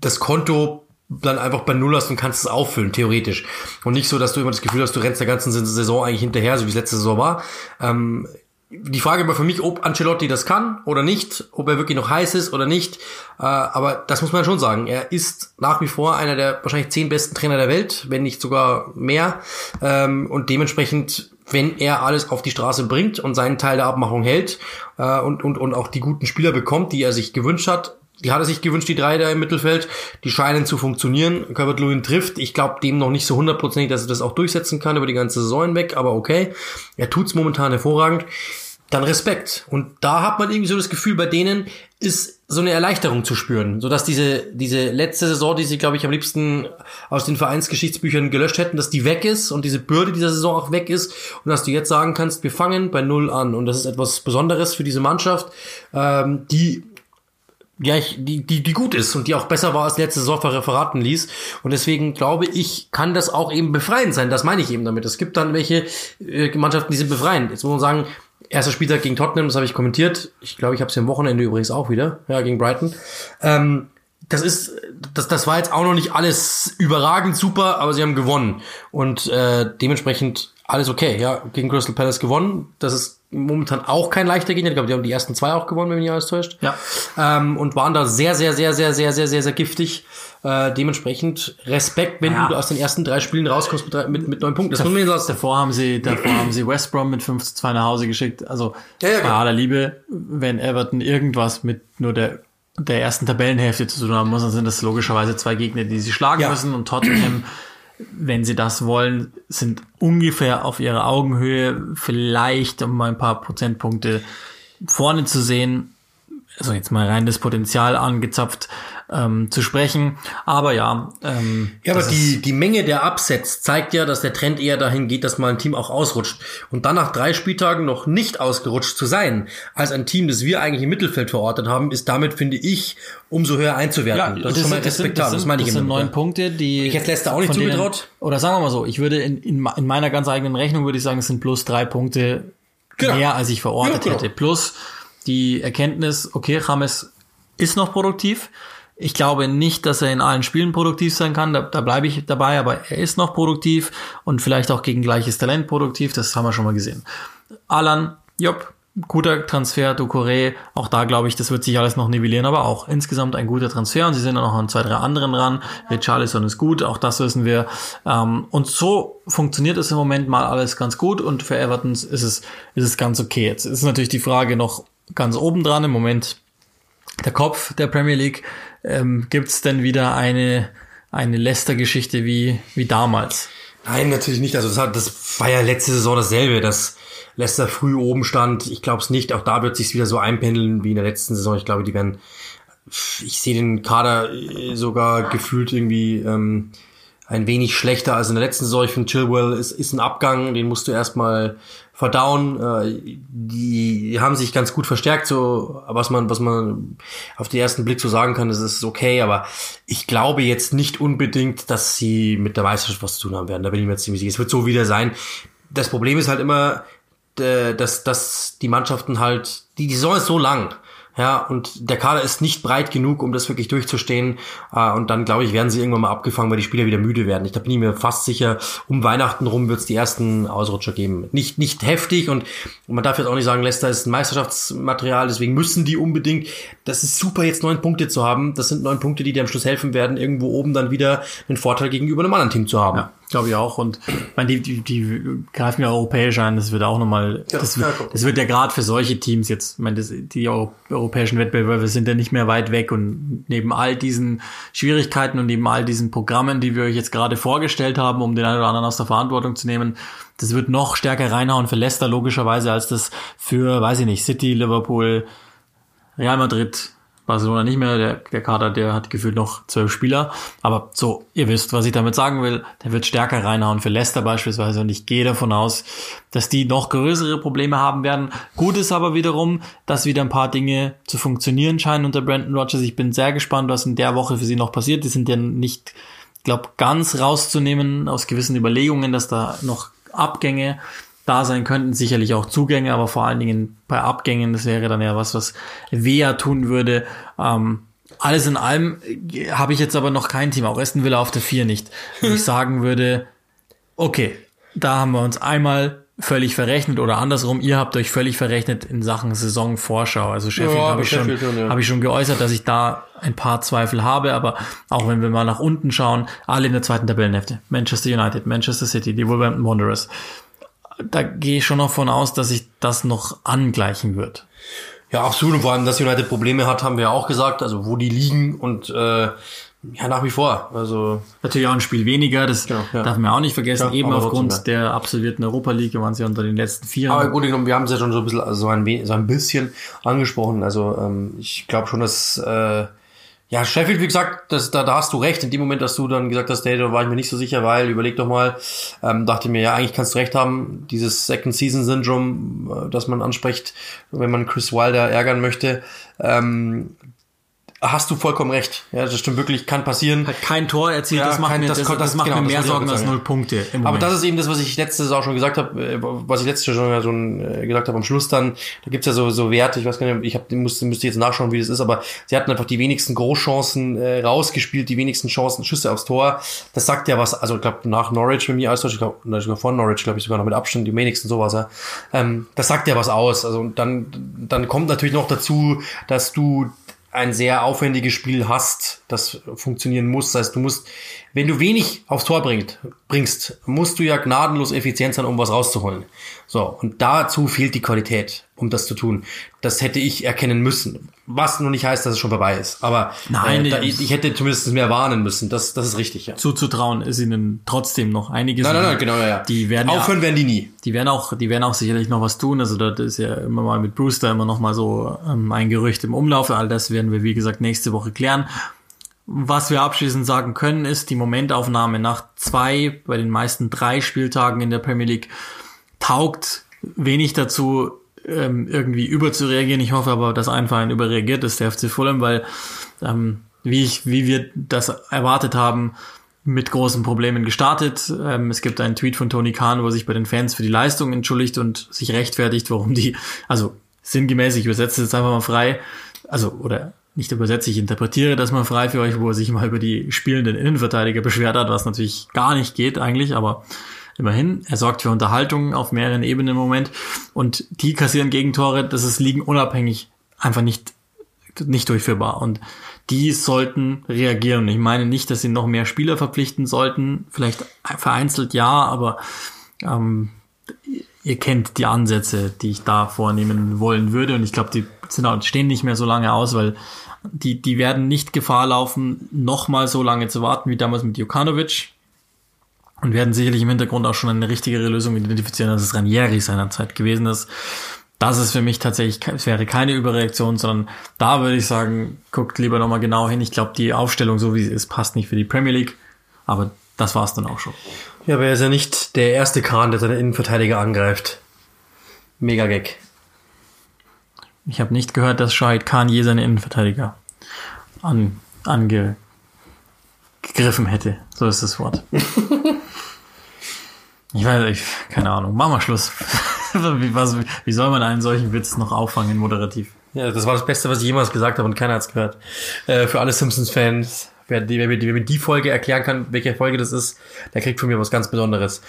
das Konto dann einfach bei Null hast und kannst es auffüllen, theoretisch. Und nicht so, dass du immer das Gefühl hast, du rennst der ganzen Saison eigentlich hinterher, so wie es letzte Saison war. Ähm, die Frage war für mich, ob Ancelotti das kann oder nicht, ob er wirklich noch heiß ist oder nicht. Äh, aber das muss man schon sagen. Er ist nach wie vor einer der wahrscheinlich zehn besten Trainer der Welt, wenn nicht sogar mehr. Ähm, und dementsprechend, wenn er alles auf die Straße bringt und seinen Teil der Abmachung hält äh, und, und, und auch die guten Spieler bekommt, die er sich gewünscht hat, die hat er sich gewünscht, die drei da im Mittelfeld. Die scheinen zu funktionieren. Herbert Lewin trifft. Ich glaube dem noch nicht so hundertprozentig, dass er das auch durchsetzen kann über die ganze Saison hinweg, aber okay. Er tut's momentan hervorragend dann Respekt. Und da hat man irgendwie so das Gefühl, bei denen ist so eine Erleichterung zu spüren, so dass diese diese letzte Saison, die sie glaube ich am liebsten aus den Vereinsgeschichtsbüchern gelöscht hätten, dass die weg ist und diese Bürde dieser Saison auch weg ist und dass du jetzt sagen kannst, wir fangen bei null an und das ist etwas Besonderes für diese Mannschaft, ähm, die ja, ich, die, die, die gut ist und die auch besser war als letzte Saison verraten ließ. Und deswegen glaube ich, kann das auch eben befreiend sein. Das meine ich eben damit. Es gibt dann welche äh, Mannschaften, die sind befreiend. Jetzt muss man sagen, Erster Spieltag gegen Tottenham, das habe ich kommentiert. Ich glaube, ich habe es am Wochenende übrigens auch wieder, ja, gegen Brighton. Ähm, das ist, das, das war jetzt auch noch nicht alles überragend super, aber sie haben gewonnen. Und äh, dementsprechend alles okay, ja, gegen Crystal Palace gewonnen. Das ist momentan auch kein leichter Gegner. Ich glaube, die haben die ersten zwei auch gewonnen, wenn mich nicht alles täuscht. Ja. Ähm, und waren da sehr, sehr, sehr, sehr, sehr, sehr, sehr, sehr giftig. Äh, dementsprechend Respekt, wenn ja. du aus den ersten drei Spielen rauskommst mit, mit, mit neun Punkten. Das da, muss man sagen. Davor haben sie, davor haben sie West Brom mit 5 zu 2 nach Hause geschickt. Also ja, ja, bei aller Liebe, wenn Everton irgendwas mit nur der der ersten Tabellenhälfte zu tun haben muss, dann sind das logischerweise zwei Gegner, die sie schlagen ja. müssen und Tottenham wenn sie das wollen, sind ungefähr auf ihrer Augenhöhe, vielleicht um ein paar Prozentpunkte vorne zu sehen. Also jetzt mal rein das Potenzial angezapft ähm, zu sprechen. Aber ja. Ähm, ja, aber die, die Menge der Upsets zeigt ja, dass der Trend eher dahin geht, dass mal ein Team auch ausrutscht. Und dann nach drei Spieltagen noch nicht ausgerutscht zu sein, als ein Team, das wir eigentlich im Mittelfeld verortet haben, ist damit, finde ich, umso höher einzuwerten. Ja, das, das ist schon mal respektabel. Das, sind, das, meine ich das sind neun Punkte, die. Ich hätte Leicester auch nicht zugetraut. Oder sagen wir mal so, ich würde in, in, in meiner ganz eigenen Rechnung würde ich sagen, es sind plus drei Punkte genau. mehr, als ich verortet ja, genau. hätte. Plus die Erkenntnis, okay, James ist noch produktiv. Ich glaube nicht, dass er in allen Spielen produktiv sein kann. Da, da bleibe ich dabei, aber er ist noch produktiv und vielleicht auch gegen gleiches Talent produktiv. Das haben wir schon mal gesehen. Alan, Job, guter Transfer, Ducouré, auch da glaube ich, das wird sich alles noch nivellieren, aber auch insgesamt ein guter Transfer und sie sind dann noch an zwei, drei anderen ran. Richarlison ist gut, auch das wissen wir. Ähm, und so funktioniert es im Moment mal alles ganz gut und für Everton ist es, ist es ganz okay. Jetzt ist natürlich die Frage noch ganz oben dran im Moment der Kopf der Premier League. Ähm, Gibt es denn wieder eine, eine Leicester-Geschichte wie, wie damals? Nein, natürlich nicht. Also das, hat, das war ja letzte Saison dasselbe, dass Leicester früh oben stand. Ich glaube es nicht. Auch da wird sich wieder so einpendeln wie in der letzten Saison. Ich glaube, die werden. Ich sehe den Kader äh, sogar gefühlt irgendwie ähm, ein wenig schlechter als in der letzten Saison. Ich finde, Chilwell ist, ist ein Abgang, den musst du erstmal verdauen. Äh, die haben sich ganz gut verstärkt, so was man, was man auf den ersten Blick so sagen kann, das ist okay, aber ich glaube jetzt nicht unbedingt, dass sie mit der Meisterschaft was zu tun haben werden. Da bin ich mir ziemlich sicher. Es wird so wieder sein. Das Problem ist halt immer, dass, dass die Mannschaften halt, die, die Saison ist so lang. Ja, und der Kader ist nicht breit genug, um das wirklich durchzustehen. Äh, und dann, glaube ich, werden sie irgendwann mal abgefangen, weil die Spieler wieder müde werden. Ich da bin ich mir fast sicher, um Weihnachten rum wird es die ersten Ausrutscher geben. Nicht, nicht heftig und, man darf jetzt auch nicht sagen, Leicester ist ein Meisterschaftsmaterial, deswegen müssen die unbedingt. Das ist super, jetzt neun Punkte zu haben. Das sind neun Punkte, die dir am Schluss helfen werden, irgendwo oben dann wieder einen Vorteil gegenüber einem anderen Team zu haben. Ja. Glaube ich auch. Und ich meine, die, die, die greifen ja europäisch ein. Das wird auch nochmal, ja, das, wird, das wird ja gerade für solche Teams jetzt, ich meine, das, die europäischen Wettbewerbe sind ja nicht mehr weit weg. Und neben all diesen Schwierigkeiten und neben all diesen Programmen, die wir euch jetzt gerade vorgestellt haben, um den einen oder anderen aus der Verantwortung zu nehmen, das wird noch stärker reinhauen für Leicester logischerweise, als das für, weiß ich nicht, City, Liverpool, Real Madrid, Barcelona nicht mehr, der, der Kader, der hat gefühlt noch zwölf Spieler. Aber so, ihr wisst, was ich damit sagen will. Der wird stärker reinhauen für Leicester beispielsweise. Und ich gehe davon aus, dass die noch größere Probleme haben werden. Gut ist aber wiederum, dass wieder ein paar Dinge zu funktionieren scheinen unter Brandon Rogers. Ich bin sehr gespannt, was in der Woche für sie noch passiert. Die sind ja nicht, glaube ganz rauszunehmen aus gewissen Überlegungen, dass da noch Abgänge da sein könnten. Sicherlich auch Zugänge, aber vor allen Dingen bei Abgängen, das wäre dann ja was, was Wea tun würde. Ähm, alles in allem äh, habe ich jetzt aber noch kein Team, auch Aston Villa auf der 4 nicht, wo ich [LAUGHS] sagen würde, okay, da haben wir uns einmal völlig verrechnet oder andersrum, ihr habt euch völlig verrechnet in Sachen Saisonvorschau. Also Sheffield ja, habe ich, schon, ja. hab ich schon geäußert, dass ich da ein paar Zweifel habe, aber auch wenn wir mal nach unten schauen, alle in der zweiten Tabellenhälfte. Manchester United, Manchester City, die Wolverhampton Wanderers, da gehe ich schon noch von aus, dass sich das noch angleichen wird. Ja, absolut. Und vor allem, dass United Probleme hat, haben wir ja auch gesagt, also wo die liegen und äh, ja, nach wie vor. Also Natürlich auch ein Spiel weniger, das genau, ja. darf man auch nicht vergessen, ja, eben aufgrund der absolvierten Europa League waren sie unter den letzten vier. Aber gut wir haben es ja schon so ein bisschen, also so ein, so ein bisschen angesprochen. Also ähm, ich glaube schon, dass äh, ja, Sheffield, wie gesagt, das, da, da hast du recht. In dem Moment, dass du dann gesagt hast, hey, da war ich mir nicht so sicher, weil, überleg doch mal, ähm, dachte mir, ja, eigentlich kannst du recht haben, dieses Second Season Syndrome, äh, das man anspricht, wenn man Chris Wilder ärgern möchte, ähm, hast du vollkommen recht. Ja, das stimmt wirklich, kann passieren. Hat kein Tor erzielt, ja, das macht, kein, mir, das, das, das macht genau, mir mehr Sorgen als null Punkte. Aber das ist eben das, was ich letzte Saison schon gesagt habe, äh, was ich letzte Saison schon äh, gesagt habe am Schluss dann, da gibt's ja so, so Werte, ich weiß gar nicht, ich hab, musste, müsste jetzt nachschauen, wie das ist, aber sie hatten einfach die wenigsten Großchancen äh, rausgespielt, die wenigsten Chancen, Schüsse aufs Tor. Das sagt ja was, also ich glaube nach Norwich, wenn mir alles ich glaube sogar vor Norwich, glaube ich sogar noch mit Abstand die wenigsten sowas. Ja. Ähm, das sagt ja was aus. Also dann, dann kommt natürlich noch dazu, dass du ein sehr aufwendiges Spiel hast, das funktionieren muss. Das heißt, du musst, wenn du wenig aufs Tor bringt, bringst, musst du ja gnadenlos effizient sein, um was rauszuholen. So, und dazu fehlt die Qualität, um das zu tun. Das hätte ich erkennen müssen. Was nur nicht heißt, dass es schon vorbei ist. Aber Nein, äh, da, ich, ich, hätte zumindest mehr warnen müssen. Das, das ist richtig, ja. Zuzutrauen ist ihnen trotzdem noch einiges. Nein, nein, nein, genau, ja, ja. Die werden Aufhören ja, werden die nie. Die werden auch, die werden auch sicherlich noch was tun. Also das ist ja immer mal mit Brewster immer noch mal so ähm, ein Gerücht im Umlauf. All das werden wir, wie gesagt, nächste Woche klären. Was wir abschließend sagen können, ist die Momentaufnahme nach zwei, bei den meisten drei Spieltagen in der Premier League taugt wenig dazu, ähm, irgendwie überzureagieren. Ich hoffe aber, dass ein Verein überreagiert, ist der FC Fulham, weil ähm, wie ich, wie wir das erwartet haben, mit großen Problemen gestartet. Ähm, es gibt einen Tweet von Tony Khan, wo er sich bei den Fans für die Leistung entschuldigt und sich rechtfertigt, warum die, also sinngemäß, ich übersetze es jetzt einfach mal frei, also oder nicht übersetze, ich interpretiere das mal frei für euch, wo er sich mal über die spielenden Innenverteidiger beschwert hat, was natürlich gar nicht geht eigentlich, aber immerhin, er sorgt für Unterhaltung auf mehreren Ebenen im Moment. Und die kassieren Gegentore, das ist liegen unabhängig einfach nicht, nicht durchführbar. Und die sollten reagieren. Ich meine nicht, dass sie noch mehr Spieler verpflichten sollten, vielleicht vereinzelt ja, aber ähm, ihr kennt die Ansätze, die ich da vornehmen wollen würde. Und ich glaube, die stehen nicht mehr so lange aus, weil die, die werden nicht Gefahr laufen, nochmal so lange zu warten wie damals mit Jokanovic und werden sicherlich im Hintergrund auch schon eine richtigere Lösung identifizieren, als es Ranieri seinerzeit gewesen ist. Das ist für mich tatsächlich, es wäre keine Überreaktion, sondern da würde ich sagen, guckt lieber nochmal genau hin. Ich glaube, die Aufstellung, so wie sie ist, passt nicht für die Premier League. Aber das war's dann auch schon. Ja, aber er ist ja nicht der erste Kahn, der seine Innenverteidiger angreift. Mega Gag. Ich habe nicht gehört, dass Shahid Khan je seine Innenverteidiger an, angegriffen hätte. So ist das Wort. [LAUGHS] ich weiß, ich, keine Ahnung. Mach mal Schluss. [LAUGHS] wie, was, wie soll man einen solchen Witz noch auffangen moderativ? Ja, das war das Beste, was ich jemals gesagt habe und keiner hat's gehört. Äh, für alle Simpsons-Fans Wer, die, wer, wer mir die Folge erklären kann, welche Folge das ist, der kriegt von mir was ganz Besonderes.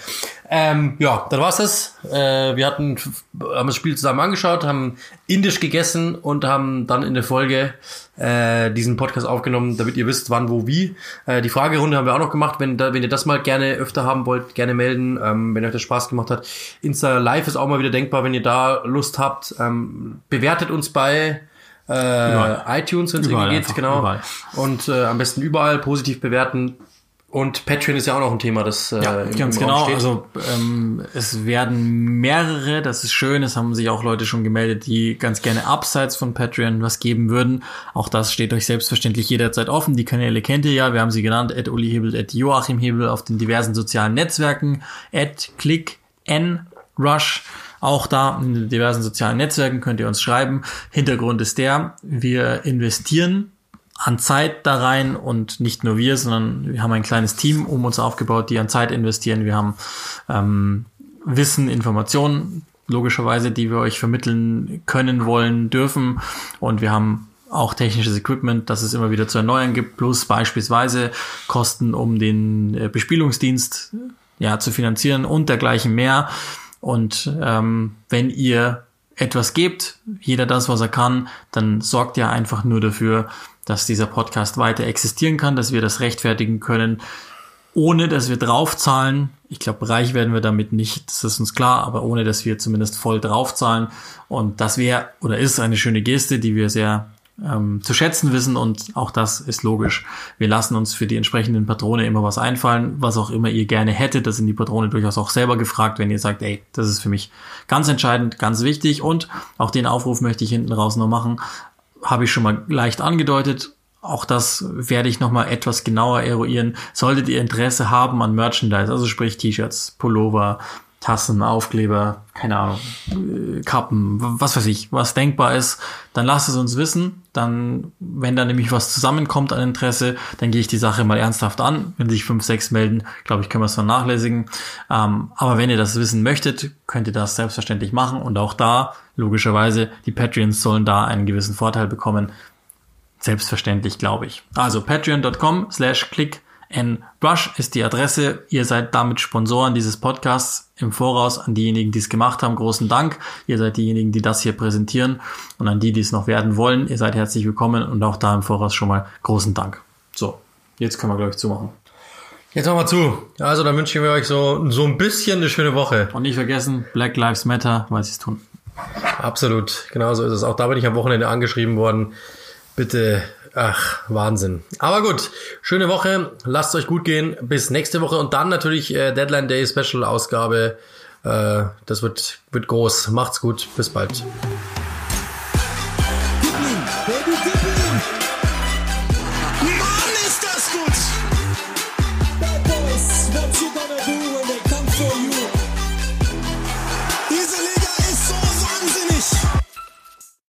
Ähm, ja, dann war's das. Äh, wir hatten, haben das Spiel zusammen angeschaut, haben indisch gegessen und haben dann in der Folge äh, diesen Podcast aufgenommen, damit ihr wisst, wann, wo, wie. Äh, die Fragerunde haben wir auch noch gemacht. Wenn, da, wenn ihr das mal gerne öfter haben wollt, gerne melden, ähm, wenn euch das Spaß gemacht hat. Insta Live ist auch mal wieder denkbar, wenn ihr da Lust habt. Ähm, bewertet uns bei äh, iTunes, wenn es irgendwie geht, genau. Überall. Und äh, am besten überall positiv bewerten. Und Patreon ist ja auch noch ein Thema, das äh, ja, im, ganz im genau. Steht. Also ähm, es werden mehrere, das ist schön. Es haben sich auch Leute schon gemeldet, die ganz gerne abseits von Patreon was geben würden. Auch das steht euch selbstverständlich jederzeit offen. Die Kanäle kennt ihr ja. Wir haben sie genannt: at Uli Hebel, at Joachim Hebel auf den diversen sozialen Netzwerken, at Click N Rush. Auch da in diversen sozialen Netzwerken könnt ihr uns schreiben. Hintergrund ist der, wir investieren an Zeit da rein und nicht nur wir, sondern wir haben ein kleines Team um uns aufgebaut, die an Zeit investieren. Wir haben ähm, Wissen, Informationen, logischerweise, die wir euch vermitteln können, wollen, dürfen. Und wir haben auch technisches Equipment, das es immer wieder zu erneuern gibt, plus beispielsweise Kosten, um den äh, Bespielungsdienst ja, zu finanzieren und dergleichen mehr. Und ähm, wenn ihr etwas gebt, jeder das, was er kann, dann sorgt ihr einfach nur dafür, dass dieser Podcast weiter existieren kann, dass wir das rechtfertigen können, ohne dass wir draufzahlen. Ich glaube, reich werden wir damit nicht, das ist uns klar, aber ohne dass wir zumindest voll draufzahlen. Und das wäre oder ist eine schöne Geste, die wir sehr ähm, zu schätzen wissen und auch das ist logisch. Wir lassen uns für die entsprechenden Patrone immer was einfallen, was auch immer ihr gerne hättet. Das sind die Patrone durchaus auch selber gefragt, wenn ihr sagt, ey, das ist für mich ganz entscheidend, ganz wichtig und auch den Aufruf möchte ich hinten raus noch machen, habe ich schon mal leicht angedeutet. Auch das werde ich nochmal etwas genauer eruieren. Solltet ihr Interesse haben an Merchandise, also sprich T-Shirts, Pullover, Tassen, Aufkleber, keine Ahnung, äh, Kappen, was weiß ich, was denkbar ist, dann lasst es uns wissen. Dann, wenn da nämlich was zusammenkommt an Interesse, dann gehe ich die Sache mal ernsthaft an. Wenn sich fünf, sechs melden, glaube ich, können wir es vernachlässigen. Ähm, aber wenn ihr das wissen möchtet, könnt ihr das selbstverständlich machen. Und auch da, logischerweise, die Patreons sollen da einen gewissen Vorteil bekommen. Selbstverständlich, glaube ich. Also patreon.com slash click Brush ist die Adresse. Ihr seid damit Sponsoren dieses Podcasts. Im Voraus an diejenigen, die es gemacht haben, großen Dank. Ihr seid diejenigen, die das hier präsentieren. Und an die, die es noch werden wollen, ihr seid herzlich willkommen. Und auch da im Voraus schon mal großen Dank. So, jetzt können wir, glaube ich, zumachen. Jetzt machen wir zu. Also, dann wünschen wir euch so, so ein bisschen eine schöne Woche. Und nicht vergessen, Black Lives Matter, weil sie es tun. Absolut, genau so ist es. Auch da bin ich am Wochenende angeschrieben worden. Bitte Ach, Wahnsinn. Aber gut, schöne Woche. Lasst euch gut gehen. Bis nächste Woche und dann natürlich äh, Deadline Day Special Ausgabe. Äh, das wird, wird groß. Macht's gut. Bis bald.